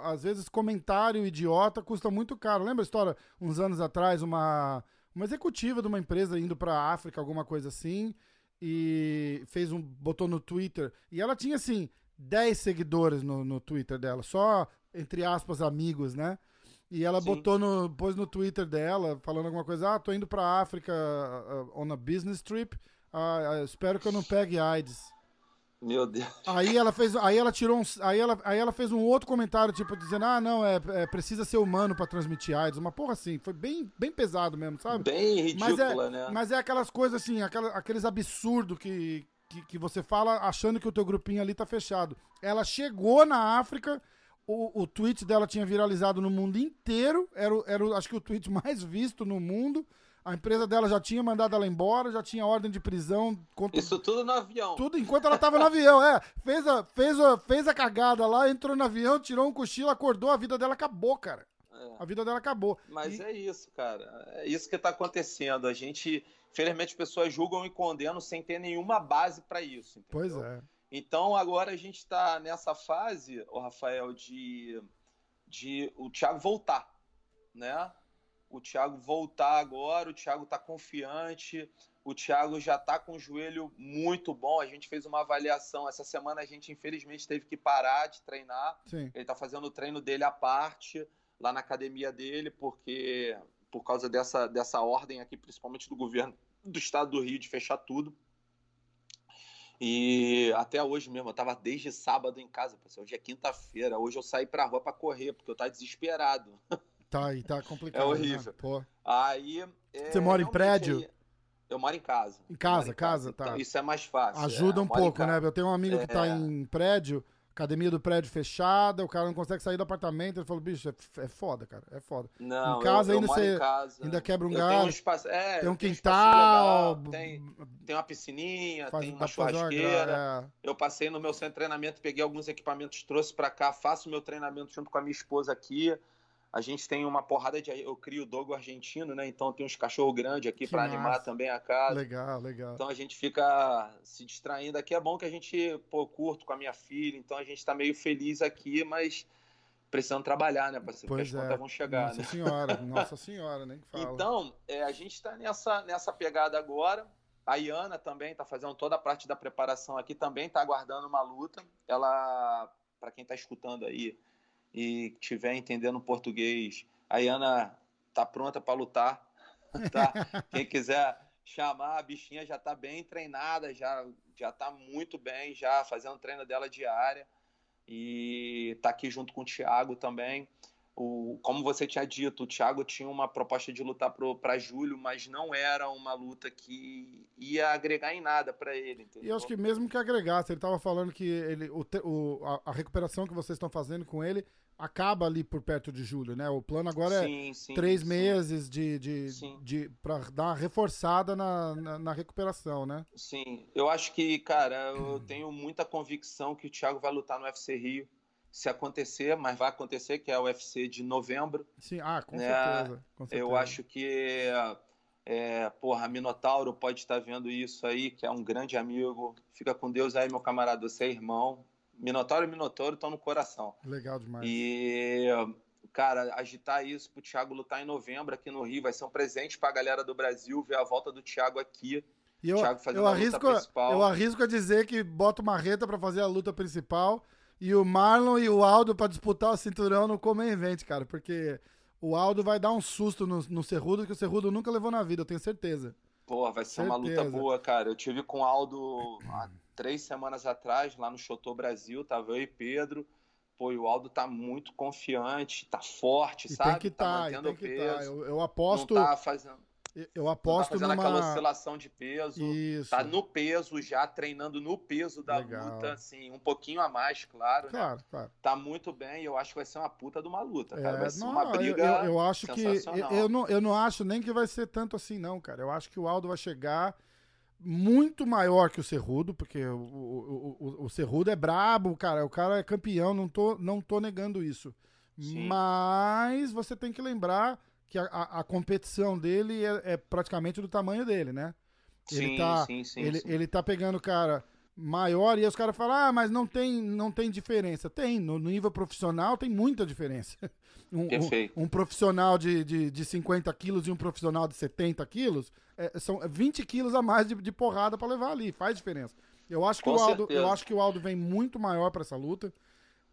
Às vezes comentário idiota custa muito caro. Lembra a história, uns anos atrás, uma, uma executiva de uma empresa indo pra África, alguma coisa assim, e fez um. botou no Twitter. E ela tinha assim, 10 seguidores no, no Twitter dela, só, entre aspas, amigos, né? E ela Sim. botou no, pôs no Twitter dela, falando alguma coisa, ah, tô indo pra África uh, on a business trip, ah, ah, espero que eu não pegue AIDS. Meu Deus. Aí ela fez, aí ela tirou um, aí ela, aí ela fez um outro comentário tipo dizendo: "Ah, não, é, é, precisa ser humano pra transmitir AIDS", uma porra assim, foi bem, bem pesado mesmo, sabe? Bem Mas é, ridícula, né? mas é aquelas coisas assim, aqueles absurdos que, que, que você fala achando que o teu grupinho ali tá fechado. Ela chegou na África, o, o tweet dela tinha viralizado no mundo inteiro, era, era acho que o tweet mais visto no mundo. A empresa dela já tinha mandado ela embora, já tinha ordem de prisão contra Isso tudo no avião. tudo enquanto ela tava no avião, é. Fez a, fez, a, fez a cagada lá, entrou no avião, tirou um cochilo, acordou, a vida dela acabou, cara. É. A vida dela acabou. Mas E- é isso, cara. É isso que tá acontecendo. A gente, infelizmente, as pessoas julgam e condenam sem ter nenhuma base para isso. entendeu? Pois é. Então agora a gente está nessa fase, o Rafael, de, de o Thiago voltar, né? O Thiago voltar agora, o Thiago está confiante, o Thiago já está com o joelho muito bom. A gente fez uma avaliação essa semana. A gente infelizmente teve que parar de treinar. Sim. Ele está fazendo o treino dele à parte lá na academia dele, porque por causa dessa, dessa ordem aqui, principalmente do governo do estado do Rio de fechar tudo. E até hoje mesmo, eu tava desde sábado em casa, pessoal. Hoje é quinta-feira. Hoje eu saí pra rua pra correr, porque eu tava desesperado. Tá aí, tá complicado. É horrível. né? Pô. Aí. é, Você mora em prédio? aí- eu moro em casa. Em casa, em casa, tá. Então, isso é mais fácil. Ajuda é, um pouco, né? casa. Eu tenho um amigo que tá É. em prédio, academia do prédio fechada, o cara não consegue sair do apartamento. Ele falou, bicho, é, é foda, cara, é foda. Não, em casa eu, ainda eu moro você em casa. ainda quebra um galho. tenho um espaço, é, tem um tem quintal, legal, tem, tem uma piscininha, faz- tem uma fazer uma churrasqueira. gra- Eu passei no meu centro de treinamento, peguei alguns equipamentos, trouxe pra cá, faço meu treinamento junto com a minha esposa aqui. A gente tem uma porrada de. Eu crio dogo argentino, né? Então tem uns cachorros grandes aqui pra animar também a casa. legal, legal. Então a gente fica se distraindo aqui. É bom que a gente, pô, curto com a minha filha, então a gente tá meio feliz aqui, mas precisando trabalhar, né, parceiro? Porque Pois as é. contas vão chegar, Nossa né? senhora, nossa senhora, nem fala. Então, é, a gente está nessa, nessa pegada agora. A Iana também está fazendo toda a parte da preparação aqui, também está aguardando uma luta. Ela, para quem está escutando aí e estiver entendendo português, a Iana tá pronta para lutar. Tá? Quem quiser chamar, a bichinha já está bem treinada, já já está muito bem, já fazendo treino dela diária. E está aqui junto com o Thiago também. O, como você tinha dito, o Thiago tinha uma proposta de lutar para julho, mas não era uma luta que ia agregar em nada para ele. Entendeu? E eu acho que mesmo que agregasse, ele tava falando que ele, o, o- a, a recuperação que vocês estão fazendo com ele acaba ali por perto de julho, né? O plano agora é sim, sim, três sim. meses de, de, de, pra dar uma reforçada na, na, na recuperação, né? Sim, eu acho que, cara, eu tenho muita convicção que o Thiago vai lutar no UFC Rio. Se acontecer, mas vai acontecer, que é o UFC de novembro. Sim, ah, com Né, certeza. Com certeza. Eu acho que, é, porra, Minotauro pode estar vendo isso aí, que é um grande amigo. Fica com Deus aí, meu camarada, você é irmão. Minotauro e Minotauro estão no coração. Legal demais. E, cara, agitar isso pro Thiago lutar em novembro aqui no Rio vai ser um presente pra galera do Brasil ver a volta do Thiago aqui. E eu, Thiago fazendo eu, a luta arrisco, principal. eu arrisco a dizer que bota o Marreta pra fazer a luta principal e o Marlon e o Aldo pra disputar o cinturão no Come Event, cara, porque o Aldo vai dar um susto no, no Cerrudo que o Cerrudo nunca levou na vida, eu tenho certeza. Pô, vai ser uma luta Certeza. boa, cara. Eu tive com o Aldo há três semanas atrás, lá no Chotô Brasil, tava eu e Pedro. Pô, e o Aldo tá muito confiante, tá forte, E sabe? tem que tá estar, mantendo tem que o estar. peso. Eu, eu aposto, Não tá fazendo, eu tá aposto fazendo aquela numa oscilação de peso. isso. Tá no peso já, treinando no peso da Legal. luta, assim, um pouquinho a mais, claro. né? Claro, claro. Tá muito bem e eu acho que vai ser uma puta de uma luta, cara. É, vai ser não, uma eu- briga. eu, eu acho que eu não, eu não acho nem que vai ser tanto assim não, cara. Eu acho que o Aldo vai chegar muito maior que o Cerrudo, porque o, o, o, o Cerrudo é brabo, cara. O cara é campeão, não tô, não tô negando isso. Sim. Mas você tem que lembrar que a, a, a competição dele é, é praticamente do tamanho dele, né? ele sim, tá- sim, sim, ele, sim. ele tá pegando cara maior e os caras falam, ah, mas não tem, não tem diferença. Tem, no nível profissional tem muita diferença. Um, um- um profissional de, de, de 50 quilos e um profissional de 70 quilos é, são 20 quilos a mais de, de porrada pra levar ali, faz diferença. Eu acho que, Com o Aldo, certeza. eu acho que o Aldo vem muito maior pra essa luta.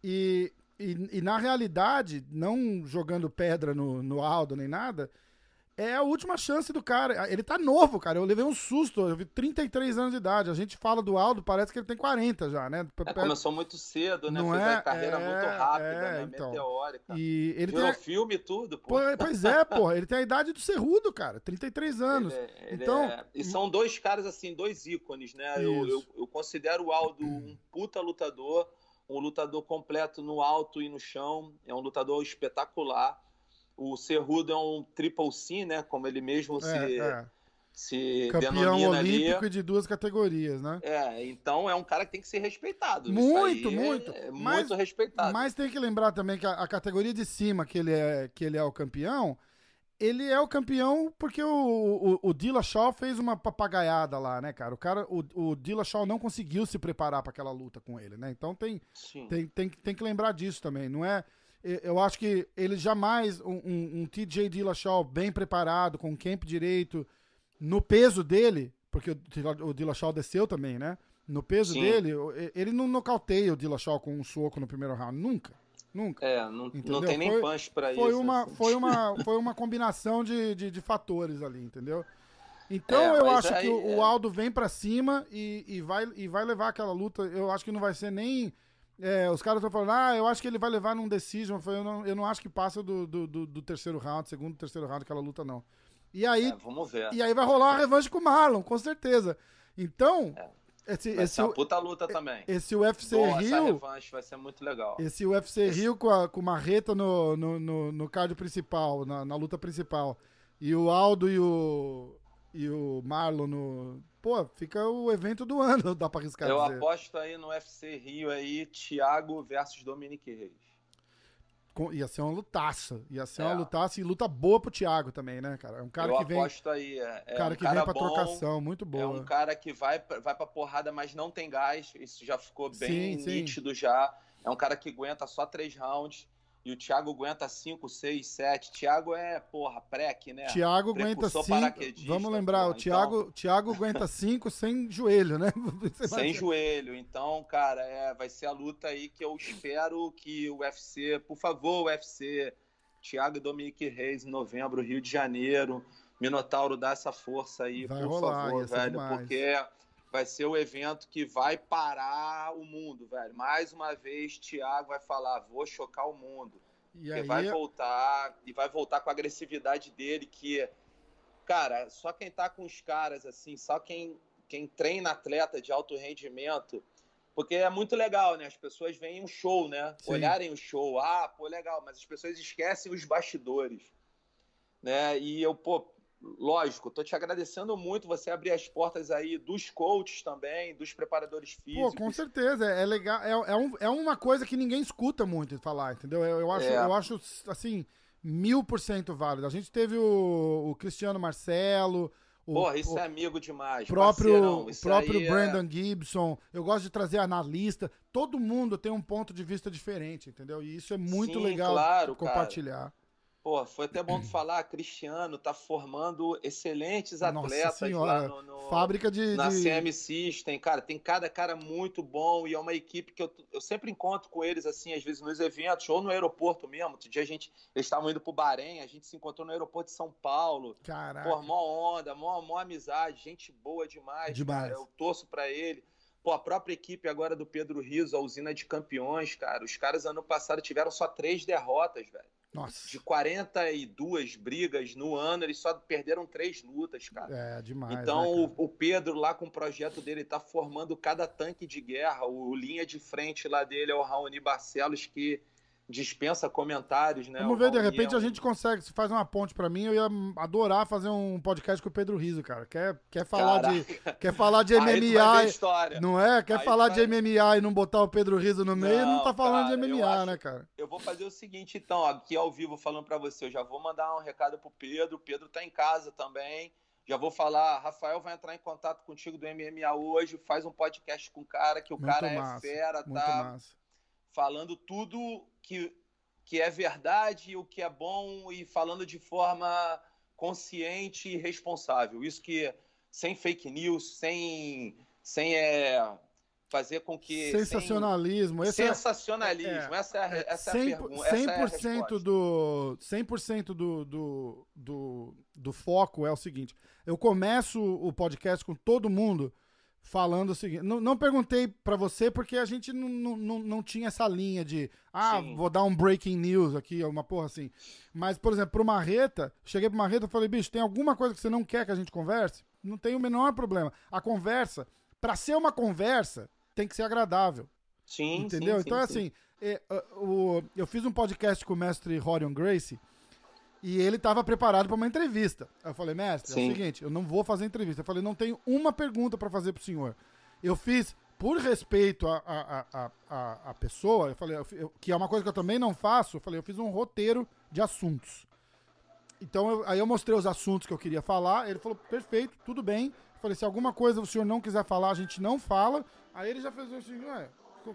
E, e, e na realidade, não jogando pedra no, no Aldo nem nada, é a última chance do cara. Ele tá novo, cara. Eu levei um susto. Eu vi 33 anos de idade. A gente fala do Aldo, parece que ele tem 40 já, né? É, começou muito cedo, né? Não Fez é? a carreira É, muito rápida, é, né? então. Meteórica. E ele Virou tem. filme e tudo, pô. Pô, Pois é, porra. Ele tem a idade do Cerrudo, cara. 33 anos. Ele é- ele Então- é- E são dois caras, assim, dois ícones, né? Eu, eu, eu considero o Aldo um puta lutador, um lutador completo no alto e no chão, é um lutador espetacular. O Cerrudo é um triple C, né? Como ele mesmo se, É, é. se Campeão denomina olímpico ali. de duas categorias, né? É, então é um cara que tem que ser respeitado. Muito, é- muito. É, Mas- muito respeitado. Mas tem que lembrar também que a, a categoria de cima que ele é, que ele é o campeão, ele é o campeão porque o, o, o Dillashaw fez uma papagaiada lá, né, cara? O cara, o, o Dillashaw não conseguiu se preparar para aquela luta com ele, né? Então tem, tem, tem, tem que lembrar disso também. Não é? eu- acho que ele jamais um, um, um TJ Dillashaw bem preparado com o camp direito no peso dele, porque o, o Dillashaw desceu também, né? No peso Sim. dele, ele não nocauteia o Dillashaw com um soco no primeiro round, nunca, nunca. É, não, Entendeu? não tem nem Foi- punch pra Foi isso. uma, assim. foi uma, foi uma combinação de, de, de fatores ali, entendeu? Então É, eu acho aí que o, é- o Aldo vem pra cima e, e, vai, e vai levar aquela luta. Eu acho que não vai ser nem. é, os caras estão falando, ah, eu acho que ele vai levar num decision. Eu, não, eu não acho que passa do, do, do- terceiro round, segundo, terceiro round, aquela luta, não. E aí, É, vamos ver. e aí vai rolar uma revanche com o Marlon, com certeza. Então, É. Esse, vai esse, ser uma puta luta também. Esse UFC Bom, Rio. Essa revanche vai ser muito legal. Esse UFC esse... Rio com, a, com o Marreta no, no, no, no card principal, na, na luta principal. E o Aldo e o. E o Marlon no. Pô, fica o evento do ano, dá pra arriscar. Eu dizer. aposto aí no UFC Rio aí, Thiago versus Dominique Reis ia ser uma lutaça. Ia ser é. uma lutaça e luta boa pro Thiago também, né, cara? É um cara eu que vem. Aposto aí, é, é cara um que cara vem pra bom, trocação, muito boa. É um cara que vai, vai pra porrada, mas não tem gás. Isso já ficou bem sim, nítido sim. já. É um cara que aguenta só três rounds. E o Thiago aguenta 5, 6, 7. Thiago é, porra, prec, né? Thiago aguenta 5. Vamos lembrar, porra, o Thiago, então... Thiago aguenta 5 sem joelho, né? sem joelho. Então, cara, é, vai ser a luta aí que eu espero que o UFC, por favor, UFC, Thiago e Dominique Reis, em novembro, Rio de Janeiro. Minotauro, dá essa força aí, vai por rolar, favor, velho. Demais. Porque vai ser o evento que vai parar o mundo, velho. Mais uma vez, Thiago vai falar, vou chocar o mundo. E aí... vai voltar e vai voltar com a agressividade dele que cara, só quem tá com os caras assim, só quem quem treina atleta de alto rendimento, porque é muito legal, né? As pessoas veem um show, né? Sim. Olharem o show, ah, pô, legal, mas as pessoas esquecem os bastidores, né? E eu, pô, lógico, tô te agradecendo muito você abrir as portas aí dos coaches também, dos preparadores físicos. Pô, com certeza, é, legal, é, é, um, é uma coisa que ninguém escuta muito falar, entendeu? Eu, eu acho, é. eu acho, assim, mil por cento válido. A gente teve o, o Cristiano Marcelo... O, Porra, isso o, é amigo demais. Próprio, o próprio é Brandon é... Gibson. Eu gosto de trazer analista. Todo mundo tem um ponto de vista diferente, entendeu? E isso é muito Sim, legal claro, compartilhar. Cara. Pô, foi até bom tu falar, Cristiano tá formando excelentes atletas lá no, no, fábrica de na de... CM System, cara, tem cada cara muito bom e é uma equipe que eu, eu sempre encontro com eles assim, às vezes nos eventos ou no aeroporto mesmo. Outro dia a gente eles estavam indo pro Bahrein, a gente se encontrou no aeroporto de São Paulo. Caraca. Pô, mó onda, mó, mó amizade, gente boa demais. Demais. Cara, eu torço para ele. Pô, a própria equipe agora do Pedro Riso, a usina de campeões, cara. Os caras ano passado tiveram só três derrotas, velho. Nossa. De 42 brigas no ano, eles só perderam três lutas, cara. É, demais. Então, né, o, o, Pedro, lá com o projeto dele, tá formando cada tanque de guerra. O, o linha de frente lá dele é o Raoni Barcelos, que dispensa comentários, né? Vamos ver, de repente a gente consegue, se faz uma ponte para mim, eu ia adorar fazer um podcast com o Pedro Riso, cara. Quer, quer falar Caraca. de quer falar de MMA, não é? Quer Aí falar de vai... MMA e não botar o Pedro Riso no meio, não, não tá falando cara, de MMA, acho... né, cara? Eu vou fazer o seguinte então, aqui ao vivo falando para você, eu já vou mandar um recado pro Pedro, o Pedro tá em casa também. Já vou falar, Rafael vai entrar em contato contigo do MMA hoje, faz um podcast com o cara, que o muito cara é massa, é fera, tá? Massa. Falando tudo que, que é verdade, o que é bom e falando de forma consciente e responsável. Isso que sem fake news, sem, sem é, fazer com que. Sensacionalismo. Sem, sensacionalismo. É, essa é, essa 100, é a pergunta. 100% é do, 100% do, do, do, do foco é o seguinte: eu começo o podcast com todo mundo falando o seguinte. Não, não perguntei para você porque a gente não, não, não tinha essa linha de. Ah, Sim. vou dar um breaking news aqui, uma porra assim. Mas, por exemplo, pro Marreta, cheguei pro Marreta e falei, bicho, tem alguma coisa que você não quer que a gente converse? Não tem o menor problema. A conversa, para ser uma conversa, tem que ser agradável. Sim. Entendeu? Sim, então, sim, assim, é, o, eu fiz um podcast com o mestre Rorion Gracie. E ele estava preparado para uma entrevista. Eu falei, mestre, Sim. é o seguinte, eu não vou fazer entrevista. Eu falei, não tenho uma pergunta para fazer para o senhor. Eu fiz, por respeito à a, a, a, a, pessoa, eu falei, eu, que é uma coisa que eu também não faço, eu falei, eu fiz um roteiro de assuntos. Então, eu, aí eu mostrei os assuntos que eu queria falar, ele falou, perfeito, tudo bem. Eu falei, se alguma coisa o senhor não quiser falar, a gente não fala. Aí ele já fez assim, ué,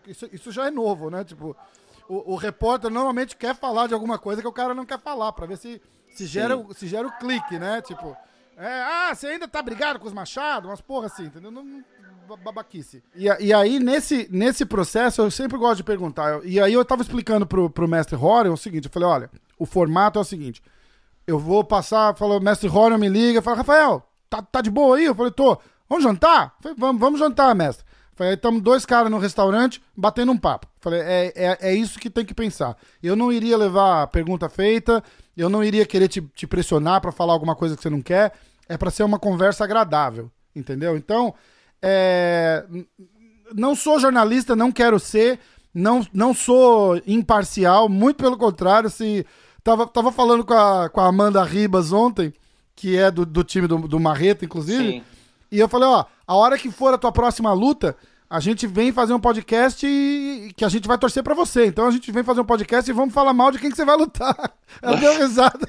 isso, isso já é novo, né? Tipo, o, o, repórter normalmente quer falar de alguma coisa que o cara não quer falar, para ver se, se, gera, se gera o clique, né? Tipo, é, ah, você ainda tá brigado com os machados? Umas porra assim, entendeu? Não, babaquice. E, e aí, nesse, nesse processo, eu sempre gosto de perguntar. E aí eu tava explicando pro, pro mestre Rorion o seguinte, eu falei, olha, o formato é o seguinte, eu vou passar, falou, mestre Rorion me liga, fala, Rafael, tá, tá de boa aí? Eu falei, tô. Vamos jantar? Falei, vamos, vamos jantar, mestre. Falei, estamos dois caras no restaurante batendo um papo. Falei, é, é, é isso que tem que pensar. Eu não iria levar pergunta feita, eu não iria querer te, te pressionar para falar alguma coisa que você não quer. É para ser uma conversa agradável, entendeu? Então, É, não sou jornalista, não quero ser, não, não sou imparcial, muito pelo contrário. Se, tava, tava falando com a, com a Amanda Ribas ontem, que é do, do time do, do Marreta, inclusive. Sim. E eu falei, ó, a hora que for a tua próxima luta, a gente vem fazer um podcast e, que a gente vai torcer para você. Então a gente vem fazer um podcast e vamos falar mal de quem que você vai lutar. Ela deu risada.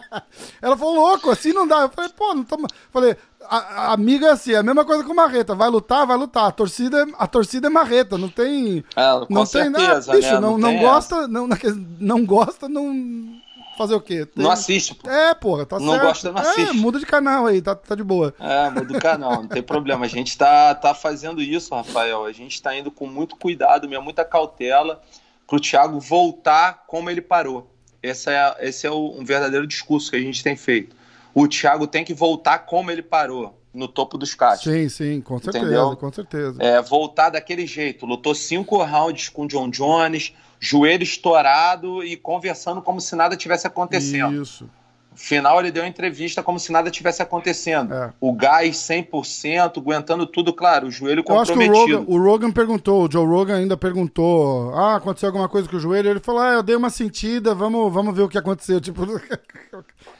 Ela falou, louco, assim não dá. Eu falei, pô, não tô... Falei, a, a amiga é assim, é a mesma coisa com Marreta. Vai lutar, vai lutar. A torcida, a torcida é Marreta, não tem. É, não tem nada. Bicho, né? não, não, não gosta, não, não gosta, não fazer o quê? Tem... Não assiste, pô. É, porra, tá não certo. Não gosta, não assiste. É, muda de canal aí, tá, tá de boa. É, muda o canal, não tem problema. A gente tá, tá fazendo isso, Rafael. A gente tá indo com muito cuidado, mesmo, muita cautela pro Thiago voltar como ele parou. Esse é, esse é o, um verdadeiro discurso que a gente tem feito. O Thiago tem que voltar como ele parou no topo dos caixas. Sim, sim, com certeza, Entendeu? com certeza. É, voltar daquele jeito. Lutou cinco rounds com o John Jones, joelho estourado e conversando como se nada tivesse acontecendo. Isso. Final ele deu entrevista como se nada tivesse acontecendo. É. O gás 100%, aguentando tudo, claro, o joelho comprometido. Eu acho que o Rogan, o Rogan perguntou, o Joe Rogan ainda perguntou, ah, aconteceu alguma coisa com o joelho? Ele falou, ah, eu dei uma sentida, vamos, vamos ver o que aconteceu. Tipo,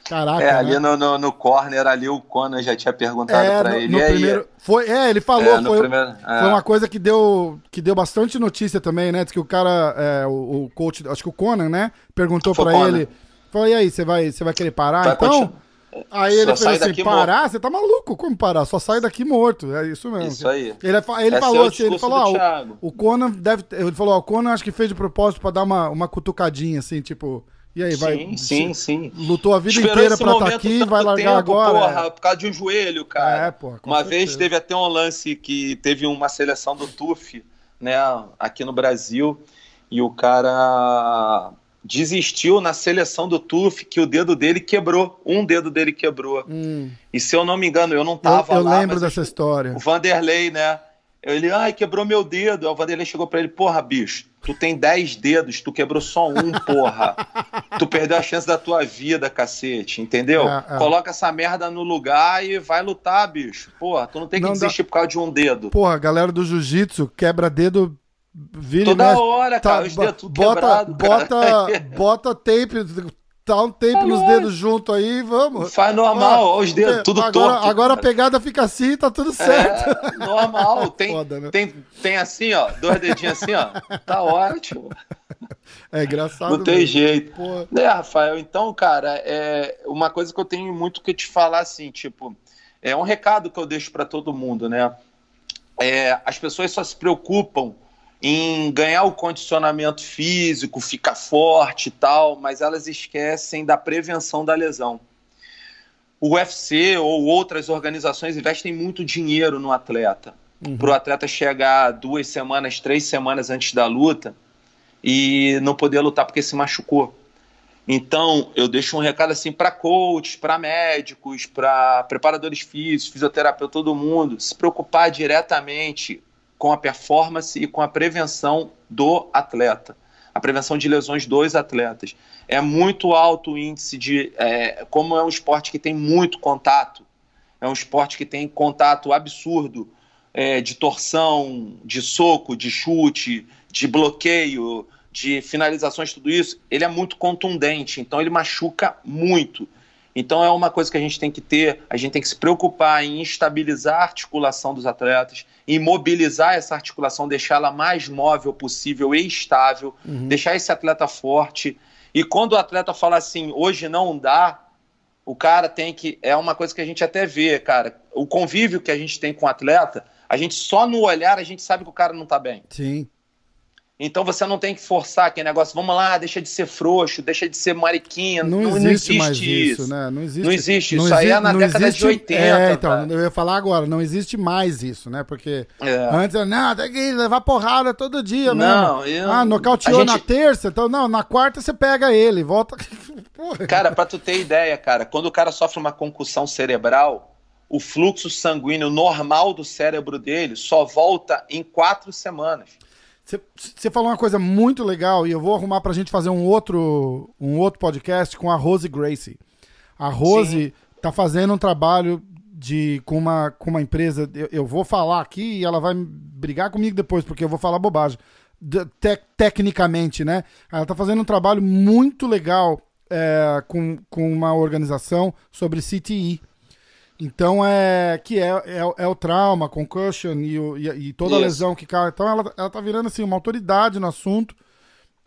caraca, É, ali né? no, no, no, corner, ali o Conan já tinha perguntado é, pra no, ele. No primeiro, foi, é, ele falou, é, foi, primeiro, é. foi uma coisa que deu, que deu bastante notícia também, né? Diz que o cara, é, o, o coach, acho que o Conan, né, perguntou foi pra Conan. ele Falei, e aí, você vai, você vai querer parar vai então? Continuar. Aí ele falou assim: parar? Você tá maluco? Como parar? Só sai daqui morto. É isso mesmo. Isso aí. Ele, ele é falou assim: ele falou, ó, o, o Conan deve. Ele falou, ó, o Conan acho que fez de propósito pra dar uma, uma cutucadinha, assim, tipo. E aí, sim, vai. Sim, sim. Lutou a vida Esperou inteira pra estar tá aqui, vai largar tempo, agora. Porra, é. por causa de um joelho, cara. É, porra. Uma certeza. vez teve até um lance que teve uma seleção do TUF, né, aqui no Brasil, e o cara desistiu na seleção do TUF que o dedo dele quebrou. Um dedo dele quebrou. Hum. E se eu não me engano, eu não tava eu, eu lá. Eu lembro dessa história. O Vanderlei, né? Ele, ai, quebrou meu dedo. Aí o Vanderlei chegou pra ele, porra, bicho, tu tem 10 dedos, tu quebrou só um, porra. tu perdeu a chance da tua vida, cacete, entendeu? É, é. Coloca essa merda no lugar e vai lutar, bicho. Porra, tu não tem que não desistir dá... por causa de um dedo. Porra, galera do jiu-jitsu quebra dedo Vira Toda mexe, hora, tá, cara, os dedos tudo bota, quebrado, bota, bota tape, tá um tape nos dedos junto aí, vamos. Faz normal, ah, os dedos, tudo agora, torto. Agora a pegada fica assim, tá tudo certo. É, normal, tem, Foda, né? tem, tem assim, ó, dois dedinhos assim, ó, tá ótimo. É engraçado. Não tem mesmo. jeito. Porra. É, Rafael, então, cara, é uma coisa que eu tenho muito que te falar, assim, tipo, é um recado que eu deixo para todo mundo, né? É, as pessoas só se preocupam em ganhar o condicionamento físico, ficar forte e tal, mas elas esquecem da prevenção da lesão. O UFC ou outras organizações investem muito dinheiro no atleta. Uhum. Para o atleta chegar duas semanas, três semanas antes da luta e não poder lutar porque se machucou. Então, eu deixo um recado assim para coaches, para médicos, para preparadores físicos, fisioterapeuta, todo mundo, se preocupar diretamente com a performance e com a prevenção do atleta, a prevenção de lesões dos atletas. É muito alto o índice de. É, como é um esporte que tem muito contato, é um esporte que tem contato absurdo é, de torção, de soco, de chute, de bloqueio, de finalizações, tudo isso, ele é muito contundente, então ele machuca muito. Então é uma coisa que a gente tem que ter, a gente tem que se preocupar em estabilizar a articulação dos atletas, imobilizar essa articulação, deixá-la mais móvel possível e estável, uhum. deixar esse atleta forte. E quando o atleta fala assim, hoje não dá, o cara tem que. É uma coisa que a gente até vê, cara. O convívio que a gente tem com o atleta, a gente só no olhar a gente sabe que o cara não tá bem. Sim. Então você não tem que forçar aquele negócio, vamos lá, deixa de ser frouxo, deixa de ser mariquinha. Não, não, existe, não existe isso, isso, né? Não existe, não existe isso. Não aí é na década existe, de 80. É, então, tá? eu ia falar agora, não existe mais isso, né? Porque é. antes era, não, tem que levar porrada todo dia não, mesmo. Eu... Ah, nocauteou gente... na terça, então não, na quarta você pega ele, volta. Cara, pra tu ter ideia, cara, quando o cara sofre uma concussão cerebral, o fluxo sanguíneo normal do cérebro dele só volta em quatro semanas. Você falou uma coisa muito legal e eu vou arrumar pra gente fazer um outro, um outro podcast com a Rose Gracie. A Rose Sim. tá fazendo um trabalho de com, uma, com uma empresa. Eu, eu, vou falar aqui e ela vai brigar comigo depois, porque eu vou falar bobagem. De, te, tecnicamente, né? Ela está fazendo um trabalho muito legal é, com, com uma organização sobre CTI. Então é que é, é, é, o trauma, concussion e, o, e, e toda a lesão que cai. Então ela, ela tá virando assim uma autoridade no assunto.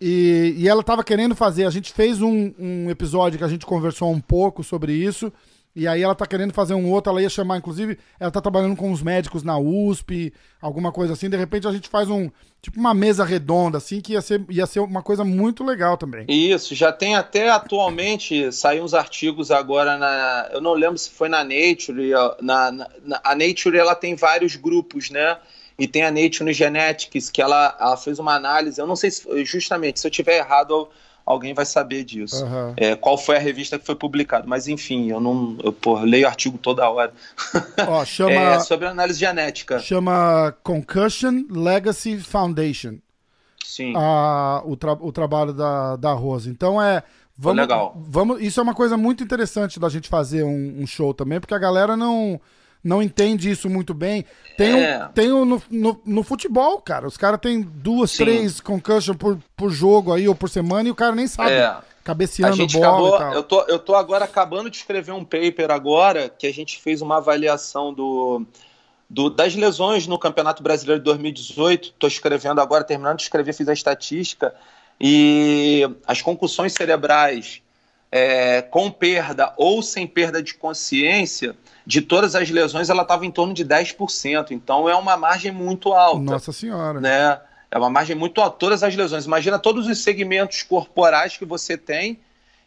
E, e ela estava querendo fazer. A gente fez um, um episódio que a gente conversou um pouco sobre isso. E aí ela tá querendo fazer um outro, ela ia chamar, inclusive, ela tá trabalhando com os médicos na USP, alguma coisa assim. De repente a gente faz um, tipo uma mesa redonda, assim, que ia ser, ia ser uma coisa muito legal também. Isso, já tem até atualmente, saiu uns artigos agora na, eu não lembro se foi na Nature, na, na, a Nature ela tem vários grupos, né? E tem a Nature Genetics, que ela, ela fez uma análise, eu não sei se, justamente, se eu tiver errado alguém vai saber disso. Uhum. É, qual foi a revista que foi publicada. Mas enfim, eu não. Eu porra, leio artigo toda hora. Ó, chama, é, sobre análise genética. Chama Concussion Legacy Foundation. Sim. A, o, tra, o trabalho da, da Rosa. Então é. Vamos, legal. Vamos, isso é uma coisa muito interessante da gente fazer um, um show também, porque a galera não não entende isso muito bem. Tem, é. um, tem um no, no, no, futebol, cara. Os caras têm duas, Sim. três concussion por, por jogo aí ou por semana e o cara nem sabe. É. Cabeceando a gente bola acabou, Eu tô, eu tô agora acabando de escrever um paper agora que a gente fez uma avaliação do, do das lesões no Campeonato Brasileiro de 2018. Estou escrevendo agora, terminando de escrever, fiz a estatística. E as concussões cerebrais é, com perda ou sem perda de consciência, de todas as lesões, ela estava em torno de 10%. Então é uma margem muito alta. Nossa Senhora. Né? É uma margem muito alta. Todas as lesões. Imagina todos os segmentos corporais que você tem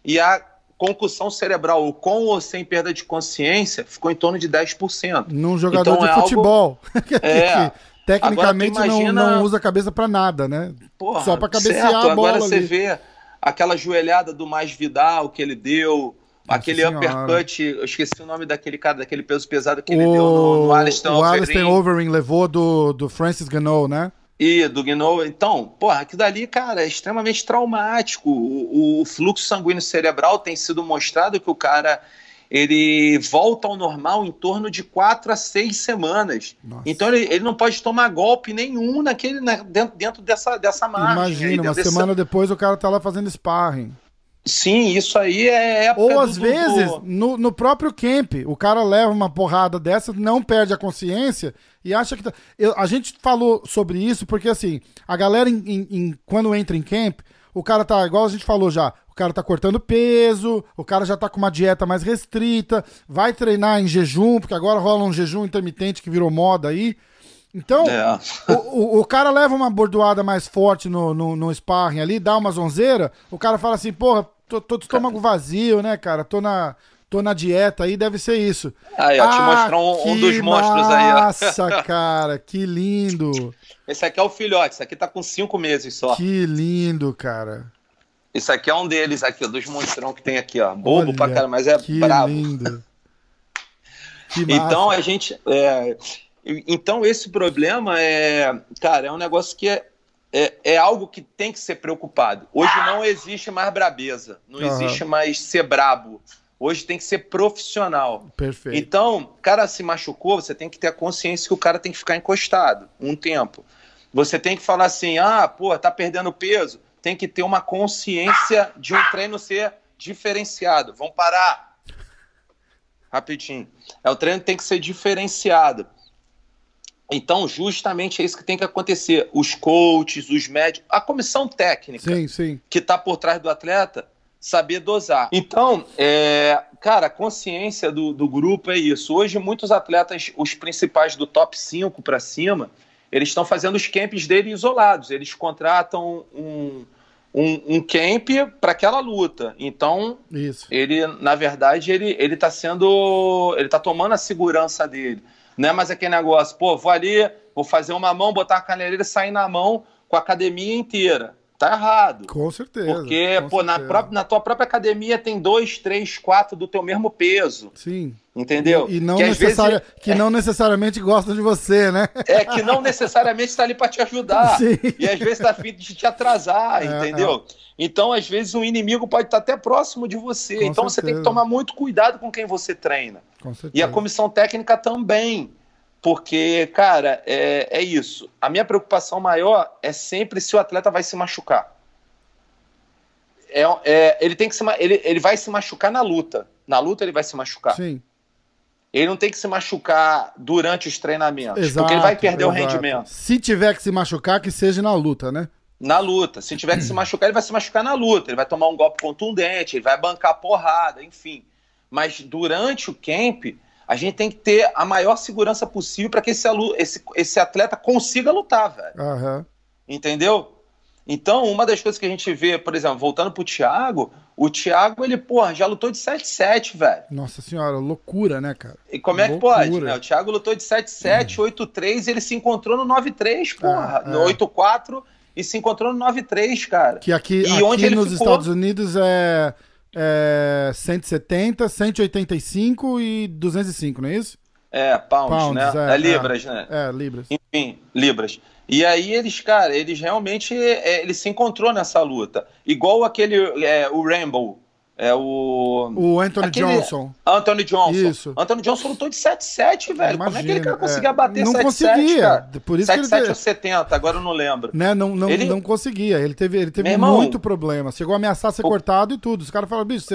e a concussão cerebral, com ou sem perda de consciência, ficou em torno de 10%. Num jogador então, de é futebol. Algo... é. Tecnicamente imagina... não, não, usa a cabeça para nada, né? Porra, Só para cabecear certo. a bola. Agora ali. você vê aquela joelhada do Mais Vidal que ele deu, nossa aquele senhora. uppercut, eu esqueci o nome daquele cara, daquele peso pesado que ele o, deu no, no Alistair O Alistair Overing levou do, do Francis Gano, né? E do Gno, então, porra, aquilo dali, cara, é extremamente traumático. O, o, fluxo sanguíneo cerebral tem sido mostrado que o cara ele volta ao normal em torno de quatro a seis semanas. Nossa. Então ele, ele não pode tomar golpe nenhum naquele, na, dentro, dentro dessa, dessa margem. Imagina, uma semana depois o cara tá lá fazendo sparring. Sim, isso aí é Ou às do, vezes, do... No, no próprio camp, o cara leva uma porrada dessa, não perde a consciência e acha que. Tá... Eu, a gente falou sobre isso porque, assim, a galera, em, em, em, quando entra em camp, o cara tá, igual a gente falou já, o cara tá cortando peso, o cara já tá com uma dieta mais restrita, vai treinar em jejum, porque agora rola um jejum intermitente que virou moda aí. Então, é. o, o, o, cara leva uma bordoada mais forte no, no, no sparring ali, dá uma zonzeira, o cara fala assim, porra, tô, tô de estômago vazio, né, cara? Tô na, tô na dieta aí, deve ser isso. Aí, ó, ah, te mostrar um, um dos monstros aí, ó. Nossa, cara, que lindo. Esse aqui é o filhote, esse aqui tá com cinco meses só. Que lindo, cara. Esse aqui é um deles aqui, dos monstrão que tem aqui, ó. Bobo Olha, pra caramba, mas é que brabo. Lindo. Que então a gente. É, então esse problema é. Cara, é um negócio que é é, é, algo que tem que ser preocupado. Hoje não existe mais brabeza, não uhum. existe mais ser brabo. Hoje tem que ser profissional. Perfeito. Então, o cara se machucou, você tem que ter a consciência que o cara tem que ficar encostado um tempo. Você tem que falar assim: ah, pô, tá perdendo peso. Tem que ter uma consciência de um treino ser diferenciado. Vamos parar. Rapidinho. É, o treino tem que ser diferenciado. Então, justamente é isso que tem que acontecer. Os coaches, os médicos, a comissão técnica sim, sim. que está por trás do atleta, saber dosar. Então, é, cara, a consciência do, do grupo é isso. Hoje, muitos atletas, os principais do top 5 para cima, eles estão fazendo os camps dele isolados. Eles contratam um, um, um camp para aquela luta. Então, isso. ele, na verdade, ele ele está sendo, ele está tomando a segurança dele. Não é mais aquele negócio, pô, vou ali, vou fazer uma mão, botar uma caneleira e sair na mão com a academia inteira. Tá errado. Com certeza. Porque, com pô, na, certeza. própria, na tua própria academia tem dois, três, quatro do teu mesmo peso. Sim. Entendeu? E, e não que, necessária, vezes, que não necessariamente gostam de você, né? é que não necessariamente está ali para te ajudar. Sim. E às vezes está afim de te atrasar, É, entendeu? Então, às vezes, um inimigo pode estar até próximo de você. Com então, você tem que certeza. tomar muito cuidado com quem você treina. Com certeza. E a comissão técnica também. Porque, cara, é, é isso. A minha preocupação maior é sempre se o atleta vai se machucar. É, é, ele, tem que se, ele, ele vai se machucar na luta. Na luta, ele vai se machucar. Sim. Ele não tem que se machucar durante os treinamentos. Exato, porque ele vai perder o exato. rendimento. Se tiver que se machucar, que seja na luta, né? Na luta. Se tiver que se machucar, ele vai se machucar na luta. Ele vai tomar um golpe contundente, ele vai bancar porrada, enfim. Mas durante o camp, a gente tem que ter a maior segurança possível para que esse, esse, esse atleta consiga lutar, velho. Aham. Entendeu? Então, uma das coisas que a gente vê, por exemplo, voltando pro Thiago, o Thiago, ele, porra, já lutou de 7-7, velho. Nossa senhora, loucura, né, cara? E como é que Loucura. pode, né? O Thiago lutou de 7-7, 8-3 e ele se encontrou no 9-3, porra. É, No é. 8-4 e se encontrou no 9-3, cara. Que aqui, E aqui onde ele nos ficou? Estados Unidos é, é 170, 185 e 205, não é isso? É, pounds, Pounds, né? é, É, libras, né? É, libras. Enfim, libras. E aí eles, cara, eles realmente, é, ele se encontrou nessa luta. Igual aquele, é, o Rambo, é o... O Anthony Aquele- Johnson. Anthony Johnson. Isso. Anthony Johnson lutou de 7-7, velho. Como é que aquele cara Imagina, conseguia é. bater Não 7-7, conseguia. cara? Por isso que 7-7 ele ou 70, agora eu não lembro. né, não, não, Ele- não conseguia. Ele teve, ele teve irmão- muito problema. Chegou a ameaçar ser O- cortado e tudo. Os caras falaram, bicho,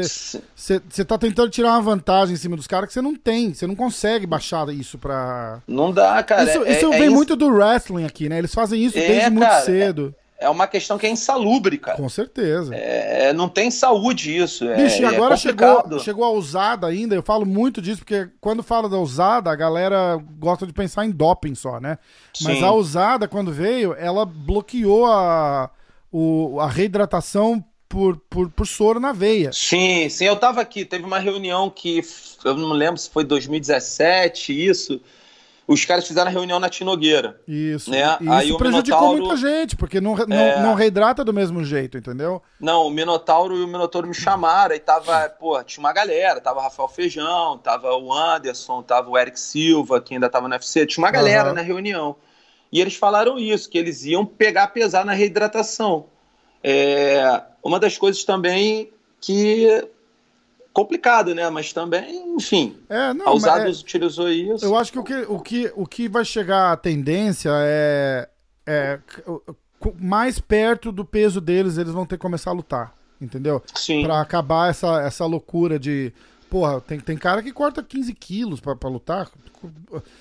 você tá tentando tirar uma vantagem em cima dos caras que você não tem. Você não consegue baixar isso pra. Não dá, cara. isso é, isso é vem ins- muito do wrestling aqui, né? Eles fazem isso É, desde muito cara, cedo. É uma questão que é insalubre, cara. Com certeza. É, não tem saúde isso. É, Bicho, e é agora chegou, complicado. chegou a usada ainda, eu falo muito disso, porque quando fala da usada, a galera gosta de pensar em doping só, né? Mas Sim. a usada, quando veio, ela bloqueou a, o, a reidratação por, por, por soro na veia. Sim, sim, eu tava aqui, teve uma reunião que eu não lembro se foi 2017, isso. Os caras fizeram a reunião na Tinogueira. Isso. Né? E Aí isso prejudicou muita gente, porque não, não, É. não reidrata do mesmo jeito, entendeu? Não, o Minotauro e o Minotauro me chamaram, aí tava, pô, tinha uma galera, tava o Rafael Feijão, tava o Anderson, tava o Eric Silva, que ainda tava no UFC, tinha uma galera Aham. na reunião. E eles falaram isso, que eles iam pegar pesar na reidratação. É, uma das coisas também que complicado, né? Mas também, enfim, É, não, a mas Usados é- utilizou isso. Eu acho que o que, o que, o que vai chegar à tendência é, é mais perto do peso deles, eles vão ter que começar a lutar, entendeu? Sim. Pra acabar essa, essa loucura de. Porra, tem, tem cara que corta 15 quilos pra, pra lutar.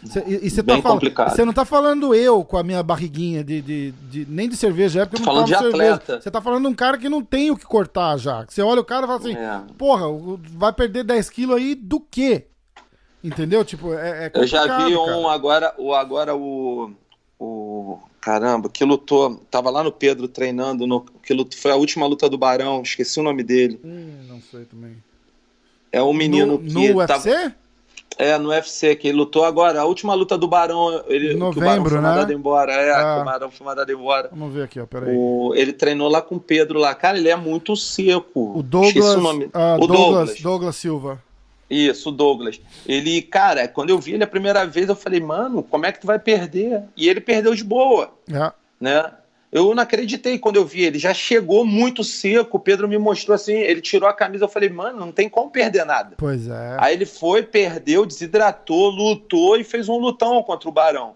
Cê- e você tá complicado. Você não tá falando eu com a minha barriguinha de, de, de- nem de cerveja, é porque eu não Falando de cerveja. atleta. Você tá falando de um cara que não tem o que cortar já. Você olha o cara e fala assim: É. porra, vai perder 10 quilos aí do quê? Entendeu? Tipo, é, é Eu já vi um cara. agora, o agora o, o caramba, que lutou, tava lá no Pedro treinando, no, que lutou, foi a última luta do Barão, esqueci o nome dele. Hum, não sei também. É um menino no, que no tava- UFC? é no UFC que ele lutou agora, a última luta do Barão, ele Em que o Barão novembro, foi né? mandado embora, é, Ah. que o Barão foi mandado embora. Vamos ver aqui, ó, peraí. O, ele treinou lá com o Pedro lá, cara, ele é muito seco. O Douglas, o nome. ah, o Douglas, Douglas. Douglas Silva. Isso, o Douglas. Ele, cara, quando eu vi ele a primeira vez, eu falei, mano, como é que tu vai perder? E ele perdeu de boa, É. né? Eu não acreditei quando eu vi ele. Já chegou muito seco. O Pedro me mostrou assim, ele tirou a camisa. Eu falei, mano, não tem como perder nada. Pois é. Aí ele foi, perdeu, desidratou, lutou e fez um lutão contra o Barão,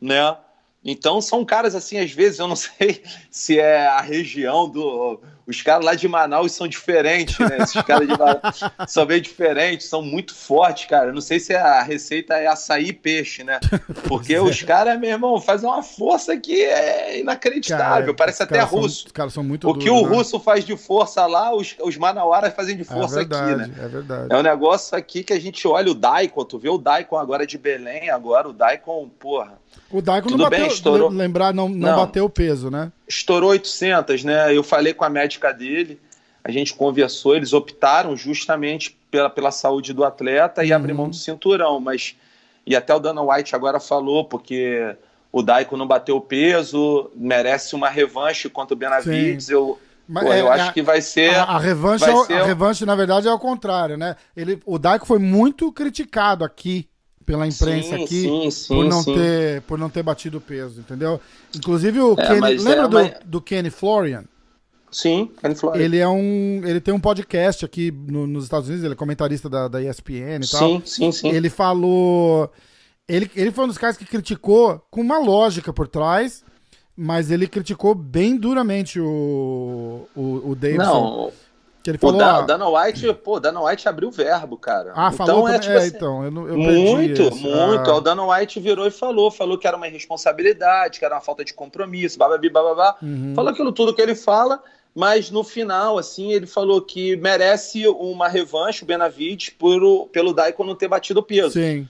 né? Então são caras assim, às vezes, eu não sei se é a região do. Os caras lá de Manaus são diferentes, né? Esses caras de Manaus são bem diferentes, são muito fortes, cara. Eu não sei se a receita é açaí e peixe, né? Porque é. os caras, meu irmão, fazem uma força que é inacreditável. Cara, Parece até caras são- russo. os caras são muito O que o né? russo faz de força lá, os, os manauaras fazem de É força aqui, né? verdade, é verdade. É um negócio aqui que a gente olha o Daikon, tu vê o Daikon agora de Belém, agora o Daikon, porra, O Daikon não Tudo bem, bateu, estourou. lembrar, não, não, Não. bateu o peso, né? estourou 800, né? Eu falei com a médica dele, a gente conversou, eles optaram justamente pela, pela saúde do atleta e Uhum. abrir mão do cinturão, mas e até o Dana White agora falou, porque o Daico não bateu o peso, merece uma revanche contra o Benavides. Eu, Mas, pô, é, eu acho que vai ser. A, a revanche, é, ser... a revanche, na verdade, é o contrário, né? Ele, o Daico foi muito criticado aqui pela imprensa sim, aqui sim, sim, por, não Ter, por não ter batido o peso, entendeu? Inclusive o é, Kenny, lembra é, do, mas... do Kenny Florian? Sim. Ele é um. Ele tem um podcast aqui no, nos Estados Unidos, ele é comentarista da, da ESPN e tal. Sim, sim, sim. Ele falou. Ele, ele foi um dos caras que criticou com uma lógica por trás, mas ele criticou bem duramente o, o, o Davidson. Não, que ele falou, o ah, Dana White, pô, Dana White abriu o verbo, cara. Ah, então, falou é, tipo é, assim, então, eu, eu Muito, muito. Ah. O Dana White virou e falou, falou que era uma irresponsabilidade, que era uma falta de compromisso, bababi, bababá. Uhum. Falou aquilo tudo que ele fala, mas no final, assim, ele falou que merece uma revanche, o Benavides, pelo Daikon não ter batido o peso. Sim.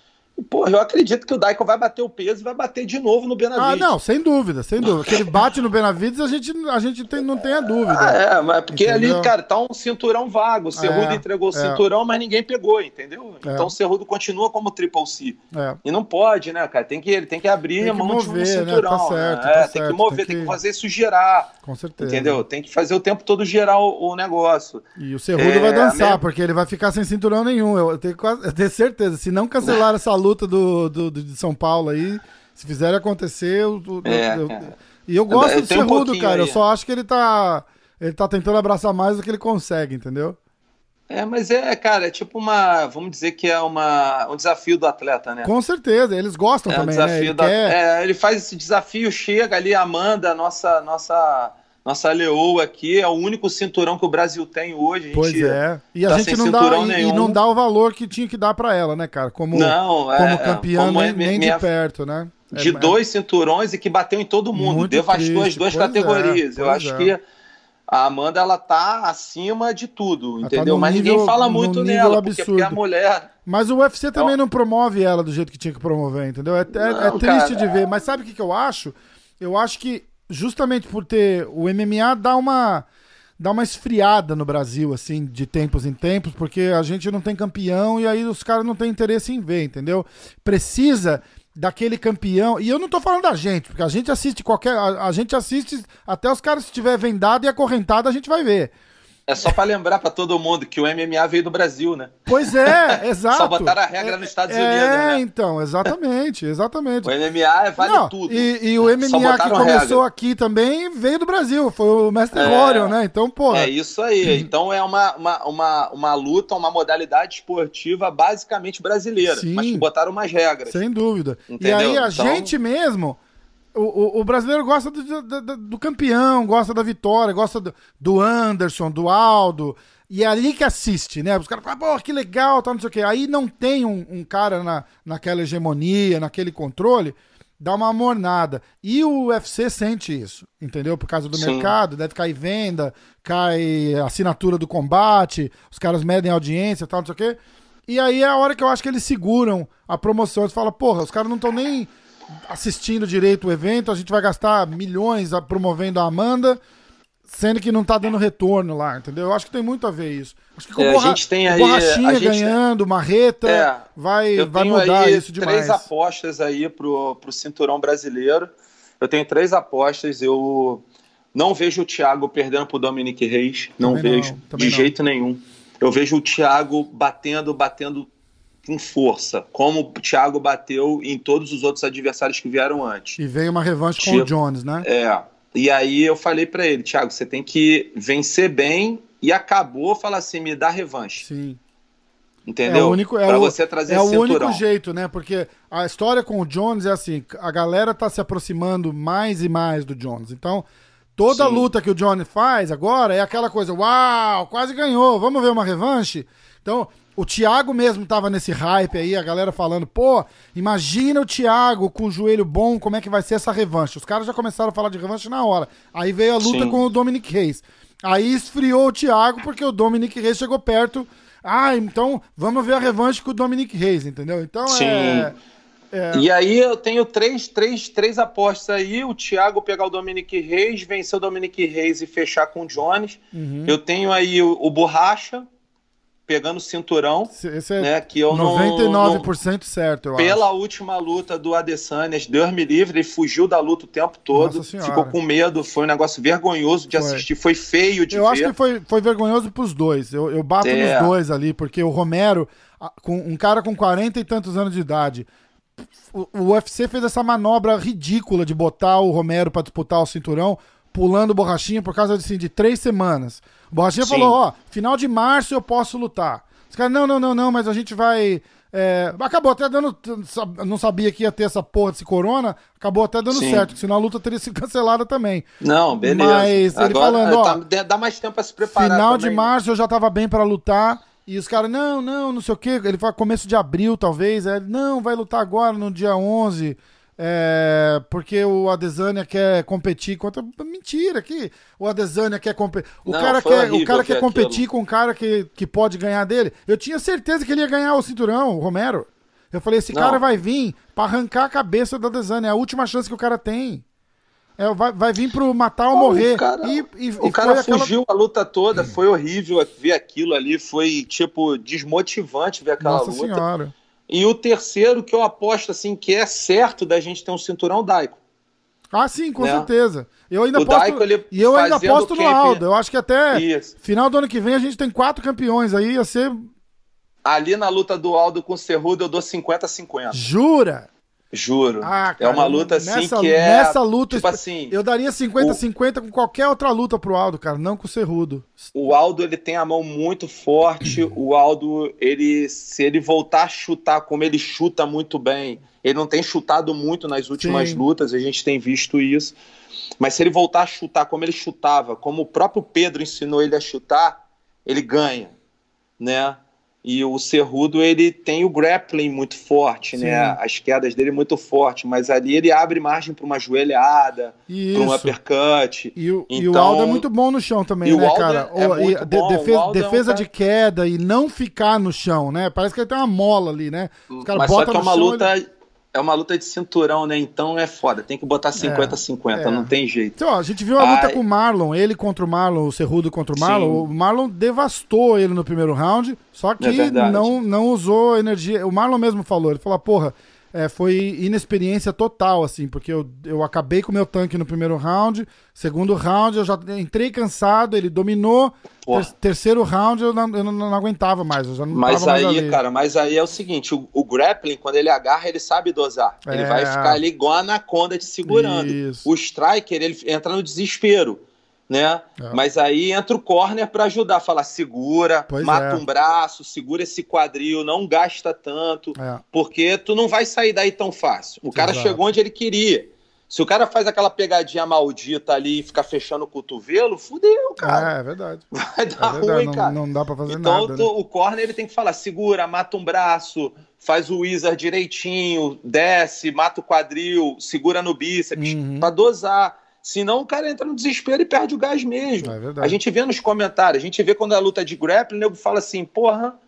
Porra, eu acredito que o Daikon vai bater o peso e vai bater de novo no Benavides. Ah, não, sem dúvida, sem dúvida. Que ele bate no Benavides, a gente, a gente tem, não tem a dúvida. Ah, é, mas porque entendeu? ali, cara, tá um cinturão vago. O Cerrudo é, entregou o é. cinturão, mas ninguém pegou, entendeu? É. Então o Cerrudo continua como Triple C. É. E não pode, né, cara? Tem que, ele tem que abrir tem que a mão mover, de um cinturão. Né? Tá certo, né? tá tem que mover, tem que... tem que... fazer isso girar. Com certeza. Entendeu? Tem que fazer o tempo todo girar o, o negócio. E o Cerrudo vai dançar, minha... porque ele vai ficar sem cinturão nenhum. Eu tenho, eu tenho certeza. Se não cancelar essa luta do, do de São Paulo aí. Se fizer acontecer, eu, é, eu, e eu gosto eu do Cerrudo, um cara. Aí. Eu só acho que ele tá, ele tá tentando abraçar mais do que ele consegue, entendeu? É, mas é, cara, é tipo uma. Vamos dizer que é uma, um desafio do atleta, né? Com certeza, eles gostam é também. Um desafio né? ele, da, quer... é, ele faz esse desafio, chega ali, Amanda, nossa, nossa nossa leoa aqui é o único cinturão que o Brasil tem hoje. pois é. E a tá gente não dá e, e, não dá o valor que tinha que dar para ela, né, cara? Como, não, é, como campeã, como nem, nem minha, de perto, né? De é, dois cinturões e que bateu em todo mundo, devastou triste. as duas pois categorias. Eu acho é. que a Amanda ela tá acima de tudo, ela tá entendeu? Tá Mas nível, ninguém fala muito nela, porque, porque, a mulher. Mas o UFC também não promove ela do jeito que tinha que promover, entendeu? É, é, não, é triste cara, de ver. Mas sabe o que, que eu acho? Eu acho que justamente por ter o MMA dá uma dá uma esfriada no Brasil assim de tempos em tempos, porque a gente não tem campeão e aí os caras não têm interesse em ver, entendeu? Precisa daquele campeão. E eu não tô falando da gente, porque a gente assiste qualquer a, a gente assiste até os caras se tiver vendado e acorrentado, a gente vai ver. É só para lembrar para todo mundo que o MMA veio do Brasil, né? Pois é, exato. só botaram a regra é, nos Estados é, Unidos, né? É, então, exatamente, exatamente. O MMA vale Não, tudo. E, e o MMA que começou aqui também veio do Brasil, foi o Mestre é, né? Então, pô. É isso aí. Então é uma, uma, uma, uma luta, uma modalidade esportiva basicamente brasileira, Sim, mas que botaram umas regras. Sem dúvida. Entendeu? E aí a então... gente mesmo o, o, o, brasileiro gosta do, do, do, campeão, gosta da vitória, gosta do, do, Anderson, do Aldo. E é ali que assiste, né? Os caras falam, pô, que legal, tal, não sei o quê. Aí não tem um, um, cara na, naquela hegemonia, naquele controle, dá uma mornada. E o UFC sente isso, entendeu? Por causa do Sim. mercado, deve cair venda, cai assinatura do combate, os caras medem audiência, tal, não sei o quê. E aí é a hora que eu acho que eles seguram a promoção. Eles falam, porra, os caras não estão nem assistindo direito o evento, a gente vai gastar milhões promovendo a Amanda, sendo que não tá dando retorno lá, entendeu? Eu acho que tem muito a ver isso. Acho que com é, a gente tem aí, Borrachinha gente... ganhando, Marreta, é, vai, vai mudar isso demais. três apostas aí pro, pro cinturão brasileiro. Eu tenho três apostas, eu não vejo o Thiago perdendo pro Dominique Reis, não também vejo, não, de não. jeito nenhum. Eu vejo o Thiago batendo, batendo com força, como o Thiago bateu em todos os outros adversários que vieram antes. E veio uma revanche tipo, com o Jones, né? É. E aí eu falei para ele, Thiago, você tem que vencer bem e acabou, falar assim, me dá revanche. Sim. Entendeu? É o único, é pra o, você trazer É o cinturão. único jeito, né? Porque a história com o Jones é assim, a galera tá se aproximando mais e mais do Jones. Então, toda Sim. luta que o Jones faz agora é aquela coisa, uau, quase ganhou, vamos ver uma revanche? Então, o Thiago mesmo tava nesse hype aí, a galera falando, pô, imagina o Thiago com o joelho bom, como é que vai ser essa revanche? Os caras já começaram a falar de revanche na hora. Aí veio a luta Sim. com o Dominic Reis. Aí esfriou o Thiago porque o Dominic Reis chegou perto. Ah, então vamos ver a revanche com o Dominic Reis, entendeu? Então Sim. é. É. E aí eu tenho três, três, três apostas aí. O Thiago pegar o Dominic Reis, vencer o Dominic Reis e fechar com o Jones. Uhum. Eu tenho aí o, o Borracha, pegando o cinturão, Esse é né? Que eu 99% não, não, certo, eu Pela acho. última luta do Adesanya, Deus me livre, ele fugiu da luta o tempo todo, ficou com medo, foi um negócio vergonhoso de Foi. assistir, foi feio de Eu ver. acho que foi, foi vergonhoso pros dois. Eu, eu bato É. nos dois ali, porque o Romero, com um cara com 40 e tantos anos de idade, o, o UFC fez essa manobra ridícula de botar o Romero pra disputar o cinturão, pulando borrachinha por causa assim, de três semanas. O Borrachinha Sim. falou: ó, final de março eu posso lutar. Os caras, não, não, não, não, mas a gente vai. é, Acabou até dando. Não sabia que ia ter essa porra desse corona. Acabou até dando Sim. certo, senão a luta teria sido cancelada também. Não, beleza. Mas ele Agora, falando, ó, tá- dá mais tempo pra se preparar Final de também. março eu já tava bem pra lutar. E os caras, não, não, não sei o quê. Ele fala começo de abril, talvez. É, não, vai lutar agora no dia 11. É, porque o Adesanya quer competir contra. Mentira, que o Adesanya quer competir. O Não, cara quer, o cara quer ver competir aquilo. com um cara que, que pode ganhar dele. Eu tinha certeza que ele ia ganhar o cinturão, o Romero. Eu falei, esse Não. cara vai vir pra arrancar a cabeça do Adesanya. É a última chance que o cara tem. É, vai, vai vir pro matar ou Não, o morrer. cara- e, e, O e cara foi aquela- fugiu a luta toda, foi horrível ver aquilo ali, foi tipo desmotivante ver aquela Nossa luta. senhora. E o terceiro que eu aposto assim que é certo da gente ter um cinturão Daico. Ah, sim, com Né? certeza. Eu ainda O aposto, Daico, ele e eu ainda aposto no Aldo. Eu acho que até Isso. final do ano que vem a gente tem quatro campeões aí, ia ser. Ali na luta do Aldo com o Cerrudo eu dou 50 a 50. Jura? Juro. Ah, é uma luta assim nessa, que é Nessa luta, tipo assim, eu daria 50 o- 50 com qualquer outra luta pro Aldo, cara, não com o Cerrudo. o Aldo ele tem a mão muito forte. O Aldo, ele se ele voltar a chutar como ele chuta muito bem, ele não tem chutado muito nas últimas Sim. lutas, a gente tem visto isso. Mas se ele voltar a chutar como ele chutava, como o próprio Pedro ensinou ele a chutar, ele ganha, né? E o Cerrudo, ele tem o grappling muito forte, Sim. né? As quedas dele muito forte, mas ali ele abre margem para uma joelhada, para um uppercut. E o, e o Então- Aldo é muito bom no chão também, né, cara? é O- e de- bom. defe- O Aldo é um defesa cara- de queda e não ficar no chão, né? Parece que ele tem uma mola ali, né? Os caras Mas só botam que é uma chão, luta. É uma luta de cinturão, né? Então é foda. Tem que botar 50-50, é. não tem jeito. Então, ó, a gente viu a luta Ai. com o Marlon, ele contra o Marlon, o Cerrudo contra o Marlon. Sim. O Marlon devastou ele no primeiro round, só que É não, não usou energia. O Marlon mesmo falou, ele falou, porra, é, foi inexperiência total, assim, porque eu, eu acabei com o meu tanque no primeiro round, segundo round eu já entrei cansado, ele dominou, ter- terceiro round eu não, eu não, não aguentava mais, eu já não Mas aí, ali. cara, mas aí é o seguinte: o, o grappling, quando ele agarra, ele sabe dosar. Ele É. vai ficar ali igual a anaconda te segurando. Isso. O striker, ele entra no desespero. Né? É. Mas aí entra o corner pra ajudar, falar segura, Pois mata é. um braço, segura esse quadril, não gasta tanto. É. Porque tu não vai sair daí tão fácil. O cara Exato. chegou onde ele queria. Se o cara faz aquela pegadinha maldita ali e fica fechando o cotovelo, fudeu, cara. É, é verdade. Vai É dar verdade, ruim, não, cara. não dá pra fazer então nada. tu- né? o corner ele tem que falar: segura, mata um braço, faz o wizard direitinho, desce, mata o quadril, segura no bíceps, Uhum. pra dosar. Senão o cara entra no desespero e perde o gás mesmo. É. A gente vê nos comentários, a gente vê quando a luta de grappling, o nego fala assim, porra,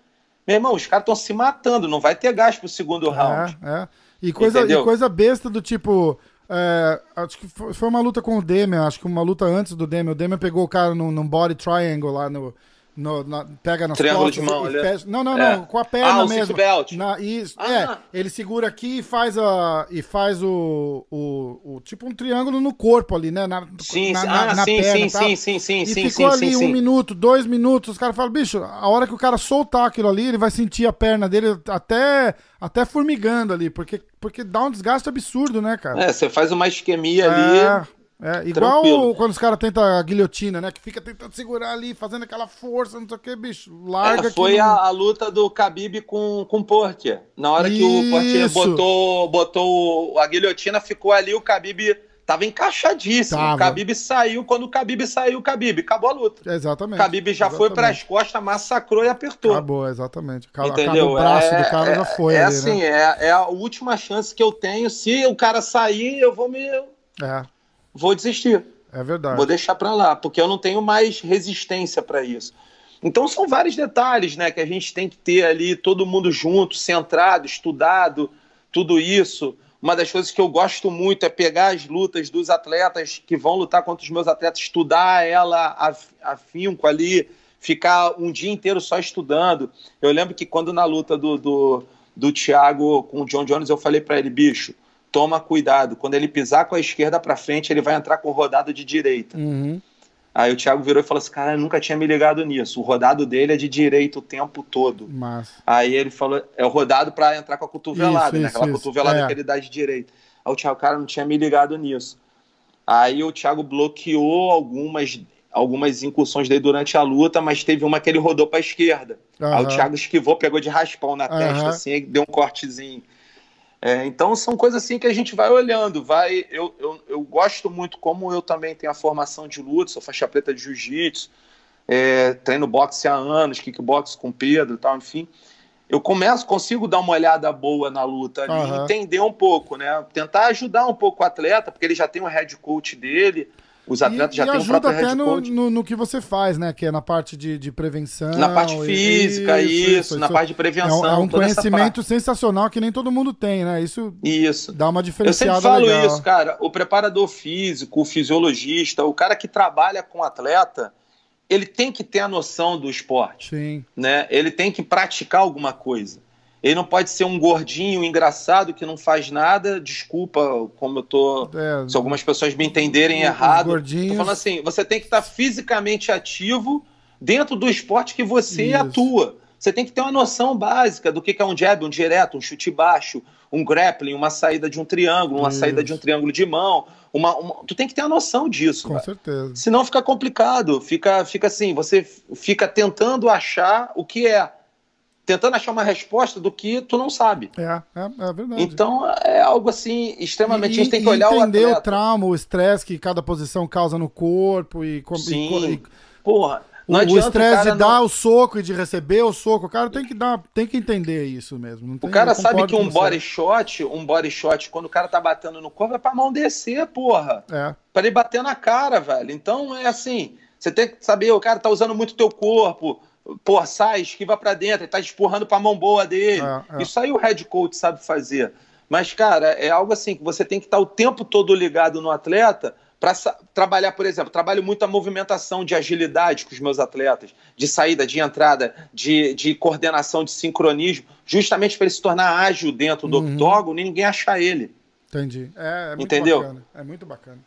meu irmão, os caras estão se matando, não vai ter gás pro segundo round. É, é. E coisa, e coisa besta do tipo. é, acho que foi foi uma luta com o Demian, acho que uma luta antes do Demian. O Demian pegou o cara num, num body triangle lá no. No- na- pega nas Triângulo costas de mão, e fecha- Não, não, É. não, com a perna Ah, mesmo. seatbelt. Na, isso, Ah. é, ele segura aqui e faz a e faz o, o, o- tipo um triângulo no corpo ali, né? Na, Sim, na, sim, ah, na sim, perna, sim, tá? sim, sim, sim, E sim, ficou sim, ali sim, um minuto, dois minutos, os caras falam, bicho, a hora que o cara soltar aquilo ali, ele vai sentir a perna dele até, até formigando ali, porque, porque dá um desgaste absurdo, né, cara? É, você faz uma isquemia ali. É, igual tranquilo. quando os caras tentam a guilhotina, né? Que fica tentando segurar ali, fazendo aquela força, não sei o que, bicho. Larga É, foi a, a luta do Khabib com, com o Portier. Na hora que o Portier Isso. botou, botou a guilhotina, ficou ali, o Khabib tava encaixadíssimo. Tava. O Khabib saiu, quando o Khabib saiu, o Khabib, acabou a luta. Exatamente. O Khabib já foi exatamente. pras costas, massacrou e apertou. Acabou, exatamente. Acaba Entendeu? o braço é, do cara é- já foi é ali, assim, né? é, é a última chance que eu tenho. Se o cara sair, eu vou me É, vou desistir. é verdade. Vou deixar pra lá, porque eu não tenho mais resistência pra isso. Então são vários detalhes, né, que a gente tem que ter ali todo mundo junto, centrado, estudado, tudo isso. Uma das coisas que eu gosto muito é pegar as lutas dos atletas que vão lutar contra os meus atletas, estudar ela af- afinco ali, ficar um dia inteiro só estudando. Eu lembro que quando na luta do, do, do Thiago com o John Jones, eu falei para ele, bicho, toma cuidado. Quando ele pisar com a esquerda para frente, ele vai entrar com rodado de direita. Uhum. Aí o Thiago virou e falou assim: Cara, eu nunca tinha me ligado nisso. O rodado dele é de direita o tempo todo. Massa. Aí ele falou: É o rodado para entrar com a cotovelada, Isso, né? Aquela isso. cotovelada É. que ele dá de direita. Aí o Thiago, cara, não tinha me ligado nisso. Aí o Thiago bloqueou algumas, algumas incursões dele durante a luta, mas teve uma que ele rodou para esquerda. Aí o. Thiago esquivou, pegou de raspão na testa, Aham. assim, deu um cortezinho. É, então são coisas assim que a gente vai olhando, vai. Eu, eu, eu gosto muito, como eu também tenho a formação de luta, sou faixa preta de jiu-jitsu, é, treino boxe há anos, kickbox com Pedro e tal, enfim. Eu começo, consigo dar uma olhada boa na luta ali, Aham. entender um pouco, né? Tentar ajudar um pouco o atleta, porque ele já tem um head coach dele, os atletas e, já e têm um ajuda próprio até head no, coach. no, no que você faz, né? Que é na parte de, de prevenção. Na parte física, isso, na isso. parte de É prevenção. um, é um toda essa conhecimento sensacional que nem todo mundo tem, né? Isso Isso. dá uma Eu sempre falo legal. isso, cara. O preparador físico, o fisiologista, o cara que trabalha com atleta, ele tem que ter a noção do esporte, Sim. né? Ele tem que praticar alguma coisa. Ele não pode ser um gordinho engraçado que não faz nada. Desculpa, como eu tô. É, Se algumas pessoas me entenderem errado. gordinhos- Tô falando assim, você tem que estar fisicamente ativo dentro do esporte que você Isso. atua. Você tem que ter uma noção básica do que é um jab, um direto, um chute baixo, um grappling, uma saída de um triângulo, uma Isso. saída de um triângulo de mão. Uma, uma- Tu tem que ter uma noção disso. com cara. certeza. Senão fica complicado. Fica, fica assim, você fica tentando achar o que é. Tentando achar uma resposta do que tu não sabe. É, é, é verdade. Então é algo assim, extremamente. E- a gente tem que e olhar o entender atleta. o trauma, o estresse que cada posição causa no corpo e, e Sim. co- e Porra, o, não o estresse de não- dar o soco e de receber o soco. O cara tem que dar, tem que entender isso mesmo. não O tem- cara sabe que um body shot, um body shot, quando o cara tá batendo no corpo, é pra mão descer, porra. É, Pra ele bater na cara, velho. Então é assim, você tem que saber, o cara tá usando muito teu corpo. Pô, sai, esquiva pra dentro, ele tá espurrando pra mão boa dele. É, é. Isso aí o head coach sabe fazer. Mas, cara, é algo assim que você tem que estar o tempo todo ligado no atleta para trabalhar, por exemplo, trabalho muito a movimentação de agilidade com os meus atletas, de saída, de entrada, de, de coordenação, de sincronismo, justamente para ele se tornar ágil dentro do Uhum. octógono e ninguém achar ele. entendi. É, é muito Entendeu? bacana. É muito bacana.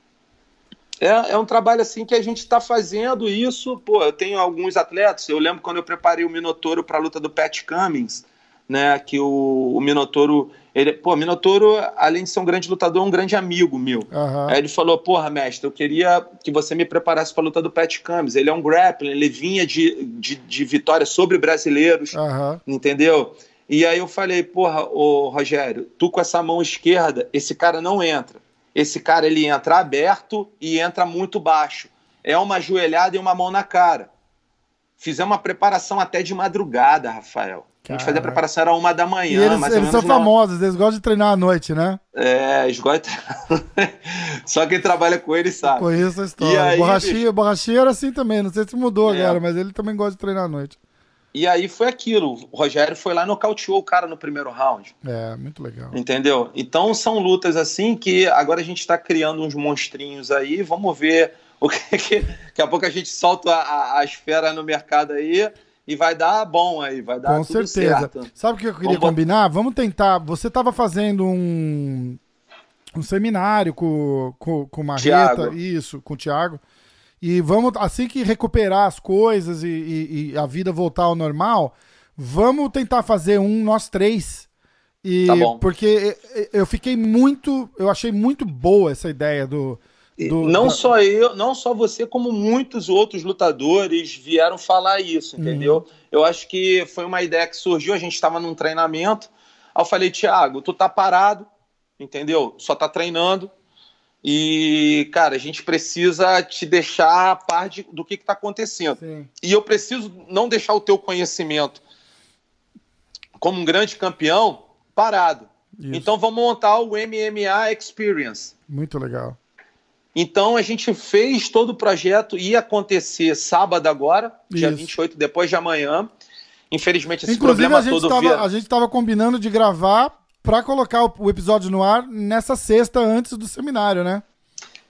É, é um trabalho assim que a gente está fazendo isso. Pô, eu tenho alguns atletas. Eu lembro quando eu preparei o Minotouro para a luta do Pat Cummings, né? Que o, o Minotouro, ele, pô, Minotouro, além de ser um grande lutador, é um grande amigo meu. Aham. Aí ele falou: Porra, mestre, eu queria que você me preparasse para a luta do Pat Cummings. Ele é um grappling, ele vinha de, de, de vitória sobre brasileiros, Aham. entendeu? E aí eu falei: Porra, ô Rogério, tu com essa mão esquerda, esse cara não entra. Esse cara ele entra aberto e entra muito baixo. É uma joelhada e uma mão na cara. Fizemos uma preparação até de madrugada, Rafael. A gente fazia a preparação, era uma da E manhã, eles, mais eles são famosos, eles gostam de treinar à noite, né? É, esgota. Só quem trabalha com eles sabe. Conheço a E história. aí, borrachinha, borrachinha era assim também, não sei se mudou É. agora, mas ele também gosta de treinar à noite. E aí foi aquilo. O Rogério foi lá e nocauteou o cara no primeiro round. É, muito legal. Entendeu? Então são lutas assim que agora a gente está criando uns monstrinhos aí. Vamos ver o que, que daqui a pouco a gente solta a, a, a esfera no mercado aí e vai dar bom aí, vai dar Com certeza. certo. Sabe o que eu queria Vamos combinar? Vamos tentar. Você estava fazendo um, um seminário com, com, com o Marreta, Thiago. isso, com o Thiago. E vamos, assim que recuperar as coisas e, e- e a vida voltar ao normal, vamos tentar fazer um nós três. E, Tá bom. Porque eu fiquei muito. Eu achei muito boa essa ideia do. Do- não da- só eu, não só você, como muitos outros lutadores vieram falar isso, entendeu? Uhum. Eu acho que foi uma ideia que surgiu, a gente estava num treinamento. Aí eu falei, Thiago, tu tá parado, entendeu? Só tá treinando. E, cara, a gente precisa te deixar a par de- do que, que tá acontecendo. Sim. E eu preciso não deixar o teu conhecimento como um grande campeão parado. Isso. Então vamos montar o MMA Experience. Muito legal. Então a gente fez todo o projeto, ia acontecer sábado agora, dia Isso. 28, depois de amanhã. Infelizmente esse Inclusive, problema a gente, todo tava, via... a gente tava combinando de gravar pra colocar o, episódio no ar nessa sexta antes do seminário, né?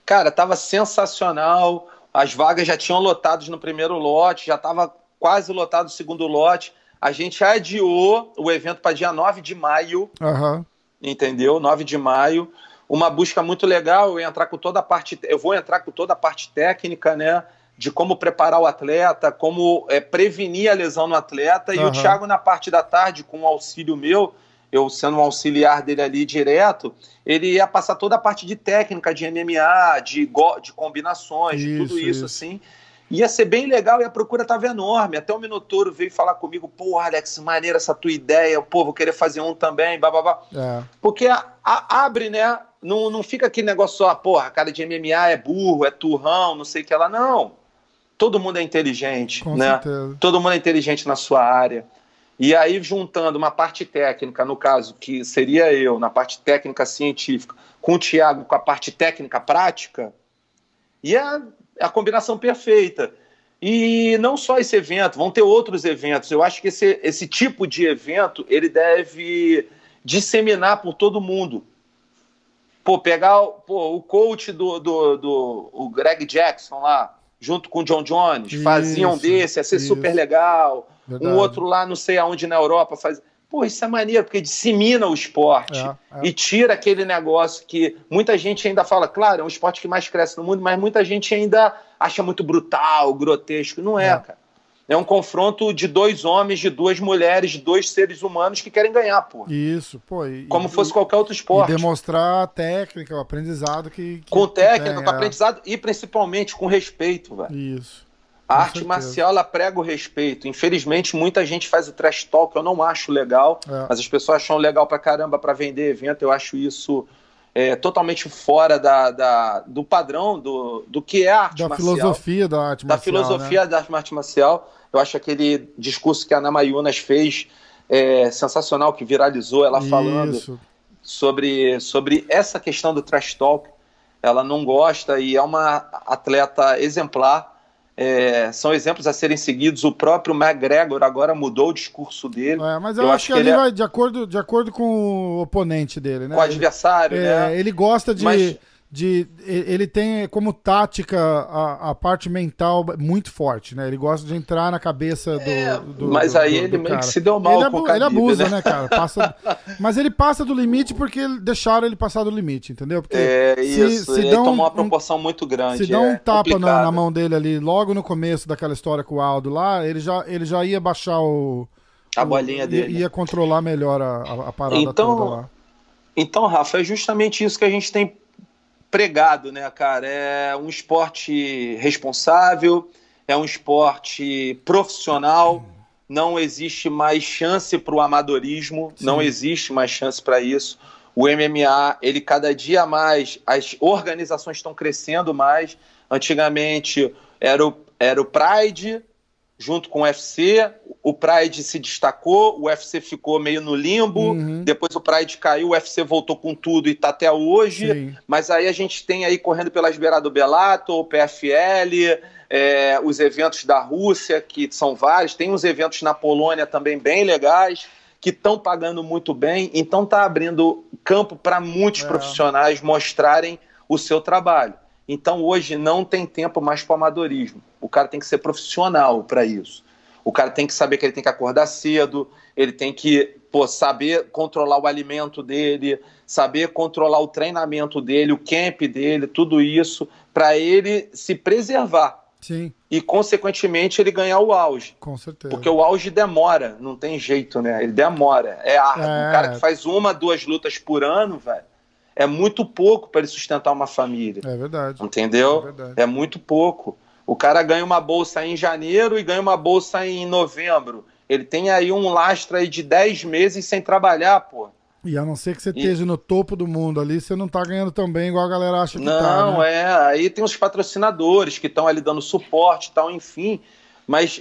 Cara, tava sensacional. As vagas já tinham lotados no primeiro lote, já tava quase lotado o segundo lote. A gente adiou o evento para dia 9 de maio. Aham. Entendeu? 9 de maio. Uma busca muito legal, eu entrar com toda a parte, eu vou entrar com toda a parte técnica, né? De como preparar o atleta, como é, prevenir a lesão no atleta. E Aham. o Thiago, na parte da tarde, com o auxílio meu, eu sendo um auxiliar dele ali direto, ele ia passar toda a parte de técnica, de MMA, de, go- de combinações, de tudo Isso, isso, isso. assim. Ia ser bem legal e a procura estava enorme. Até o Minotouro veio falar comigo, pô, Alex, maneira essa tua ideia, pô, vou querer fazer um também, babá. É. Porque a- a- abre, né? Não, não fica aquele negócio só, porra, cara de MMA é burro, é turrão, não sei o que lá. Não. Todo mundo é inteligente, Com né? certeza. Todo mundo é inteligente na sua área. E aí, juntando uma parte técnica, no caso, que seria eu, na parte técnica científica, com o Tiago com a parte técnica prática, e a, a combinação perfeita. E não só esse evento, vão ter outros eventos. Eu acho que esse, esse tipo de evento ele deve disseminar por todo mundo. Pô, pegar o- pô, o coach do, do, do o Greg Jackson lá, junto com o John Jones, faziam Isso, desse, ia ser isso. super legal. Verdade. Um outro lá, não sei aonde na Europa, faz. Pô, isso é maneiro, porque dissemina o esporte É, é. e tira aquele negócio que muita gente ainda fala, claro, é um esporte que mais cresce no mundo, mas muita gente ainda acha muito brutal, grotesco. Não é, É. cara. É um confronto de dois homens, de duas mulheres, de dois seres humanos que querem ganhar, pô. Isso, pô. E, Como e- fosse qualquer outro esporte. demonstrar a técnica, o aprendizado que. que- Com técnica, tem, com é. aprendizado e principalmente com respeito, velho. Isso. A arte marcial, ela prega o respeito. Infelizmente, muita gente faz o trash talk, eu não acho legal, É. mas as pessoas acham legal pra caramba pra vender evento. Eu acho isso é, totalmente fora da, da- do padrão do, do que é a arte Da marcial. filosofia da arte da marcial. né? filosofia da arte marcial. Eu acho aquele discurso que a Ana Mayunas fez é, sensacional, que viralizou, ela falando Isso. sobre, sobre essa questão do trash talk. Ela não gosta e é uma atleta exemplar. É, são exemplos a serem seguidos. O próprio McGregor agora mudou o discurso dele É, mas eu, Eu acho, acho que, que ali ele é- vai de acordo, de acordo com o oponente dele, né? com o Ele- adversário, É, né? ele gosta de, Mas- de. Ele tem como tática a, a parte mental muito forte, né? Ele gosta de entrar na cabeça do. do- Mas do- aí do- ele meio que se deu mal ele, com abu- ele abusa, né? né, cara? Passa, mas ele passa do limite porque deixaram ele passar do limite, entendeu? Porque É se- isso, se ele dão tomou uma um- proporção muito grande. se dá um é tapa na, na mão dele ali, logo no começo daquela história com o Aldo lá, ele já, ele já ia baixar o. A o- bolinha ia- dele. Ia, controlar melhor a, a- a parada Então, toda lá. Então, Rafa, é justamente isso que a gente tem pregado, né, cara? É um esporte responsável, é um esporte profissional, não existe mais chance para o amadorismo, Sim. não existe mais chance para isso. O MMA, ele cada dia mais, as organizações estão crescendo mais. Antigamente era o, era o Pride junto com o UFC, o Pride se destacou, o UFC ficou meio no limbo, Uhum. depois o Pride caiu, o UFC voltou com tudo e tá até hoje. Sim. Mas aí a gente tem aí correndo pelas beiradas do Bellator, o PFL, é, os eventos da Rússia, que são vários. Tem uns eventos na Polônia também bem legais, que estão pagando muito bem. Então tá abrindo campo para muitos É. profissionais mostrarem o seu trabalho. Então hoje não tem tempo mais para amadorismo. O cara tem que ser profissional para isso. O cara tem que saber que ele tem que acordar cedo, ele tem que pô, saber controlar o alimento dele, saber controlar o treinamento dele, o camp dele, tudo isso, para ele se preservar Sim, e, consequentemente, ele ganhar o auge. com certeza. Porque o auge demora, não tem jeito, né? Ele demora, é árduo. É. Um cara que faz uma, duas lutas por ano, velho, é muito pouco para ele sustentar uma família. É verdade. É Entendeu? verdade. É muito pouco. O cara ganha uma bolsa em janeiro e ganha uma bolsa em novembro. Ele tem aí um lastro aí de 10 meses sem trabalhar, pô. E a não ser que você E- esteja no topo do mundo ali, você não tá ganhando tão bem igual a galera acha que Não, tá. Né? é. Aí tem os patrocinadores que estão ali dando suporte e tal, enfim. Mas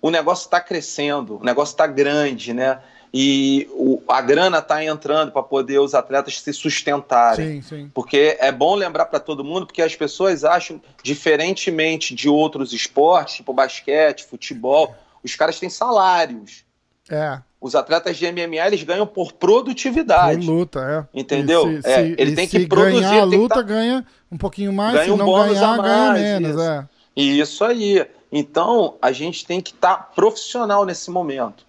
o negócio está crescendo, o negócio está grande, né? E o- a grana está entrando para poder os atletas se sustentarem. Sim, sim. Porque é bom lembrar para todo mundo, porque as pessoas acham, diferentemente de outros esportes, tipo basquete, futebol, os caras têm salários. É, Os atletas de MMA eles ganham por por produtividade. luta, é. Entendeu? E se, É, se- ele tem que produzir, ganhar a luta, tá- ganha um pouquinho mais, Ganha se um não bônus ganhar, a ganha mais, menos, isso. é. E isso aí. Então, a gente tem que estar tá profissional nesse momento.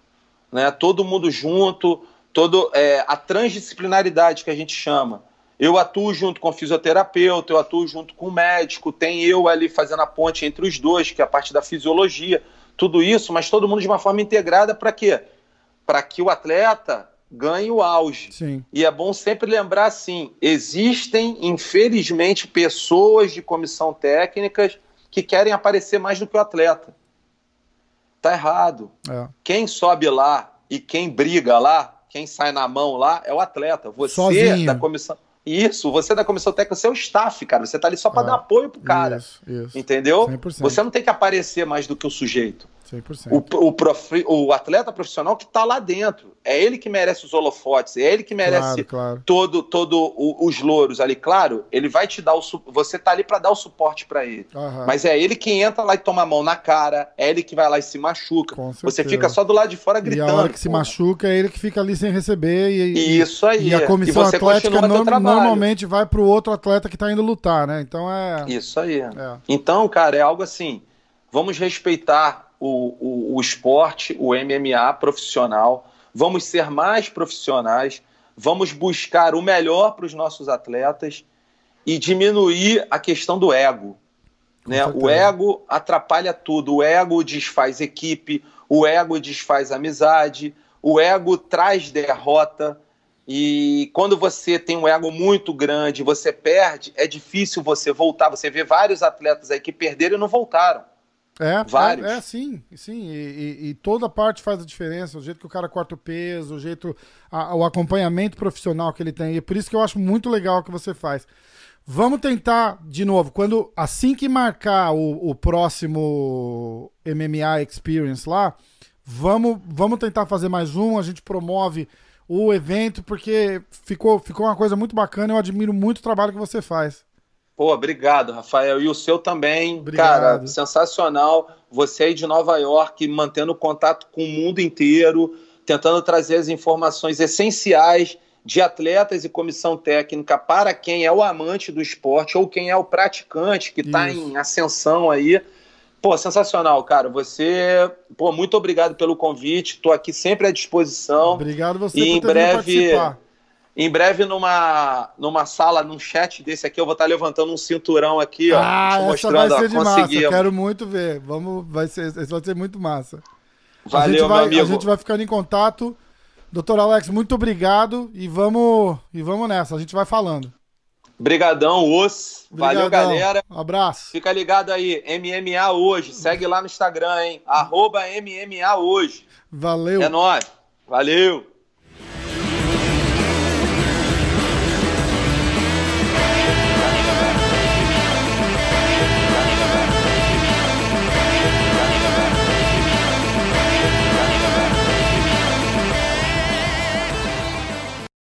Né? Todo mundo junto, todo é, a transdisciplinaridade que a gente chama. Eu atuo junto com o fisioterapeuta, eu atuo junto com o médico, tem eu ali fazendo a ponte entre os dois, que é a parte da fisiologia, tudo isso, mas todo mundo de uma forma integrada para quê? Para que o atleta ganhe o auge. Sim. E é bom sempre lembrar assim: existem, infelizmente, pessoas de comissão técnicas que querem aparecer mais do que o atleta. Tá errado. É. Quem sobe lá e quem briga lá, quem sai na mão lá, é o atleta. Você Sozinho. da comissão. Isso, você da comissão técnica, você é o staff, cara. Você tá ali só para É. dar apoio pro cara. Isso, isso. Entendeu? 100%. Você não tem que aparecer mais do que o sujeito. 100%. O, o, o atleta profissional que está lá dentro. É ele que merece os holofotes, é ele que merece Claro, claro. todo, todo o- os louros ali. Claro, ele vai te dar o. Você tá ali para dar o suporte para ele. Aham. Mas é ele que entra lá e toma a mão na cara, é ele que vai lá e se machuca. Você fica só do lado de fora E gritando. a hora que se pô. machuca é ele que fica ali sem receber. E, e- Isso aí. E a comissão você atlética normalmente vai pro outro atleta que tá indo lutar, né? Então é. Isso aí. é. Então, cara, é algo assim. Vamos respeitar o, o, o esporte, o MMA profissional. Vamos ser mais profissionais. Vamos buscar o melhor para os nossos atletas e diminuir a questão do ego. Né? O ego atrapalha tudo. O ego desfaz equipe, o ego desfaz amizade, o ego traz derrota. E quando você tem um ego muito grande, você perde, é difícil você voltar. Você vê vários atletas aí que perderam e não voltaram. É, Vários. é, é, sim, sim. E, e- e toda parte faz a diferença. O jeito que o cara corta o peso, o jeito. a- o acompanhamento profissional que ele tem. E é por isso que eu acho muito legal o que você faz. Vamos tentar, de novo, quando assim que marcar o, o próximo MMA Experience lá, vamos, vamos tentar fazer mais um. A gente promove o evento, porque ficou, ficou uma coisa muito bacana. Eu admiro muito o trabalho que você faz. Pô, obrigado, Rafael. E o seu também, Obrigado. cara, sensacional. Você aí de Nova York, mantendo contato com o mundo inteiro, tentando trazer as informações essenciais de atletas e comissão técnica para quem é o amante do esporte ou quem é o praticante que está em ascensão aí. Pô, sensacional, cara. Você, pô, muito obrigado pelo convite. Estou aqui sempre à disposição. Obrigado você E por em breve- participar. Em breve, numa, numa sala, num chat desse aqui, eu vou estar levantando um cinturão aqui, ó. Ah, essa vai ó, ser de massa. conseguimos. Quero muito ver. Vamos, vai ser, vai ser muito massa. a Valeu, gente vai, meu amigo. A gente vai ficando em contato. Doutor Alex, muito obrigado e vamos, e vamos nessa. A gente vai falando. Brigadão, os. Valeu, galera. Um abraço. Fica ligado aí, MMA hoje. Segue lá no Instagram, hein? Arroba MMA hoje. Valeu. É nóis. Valeu.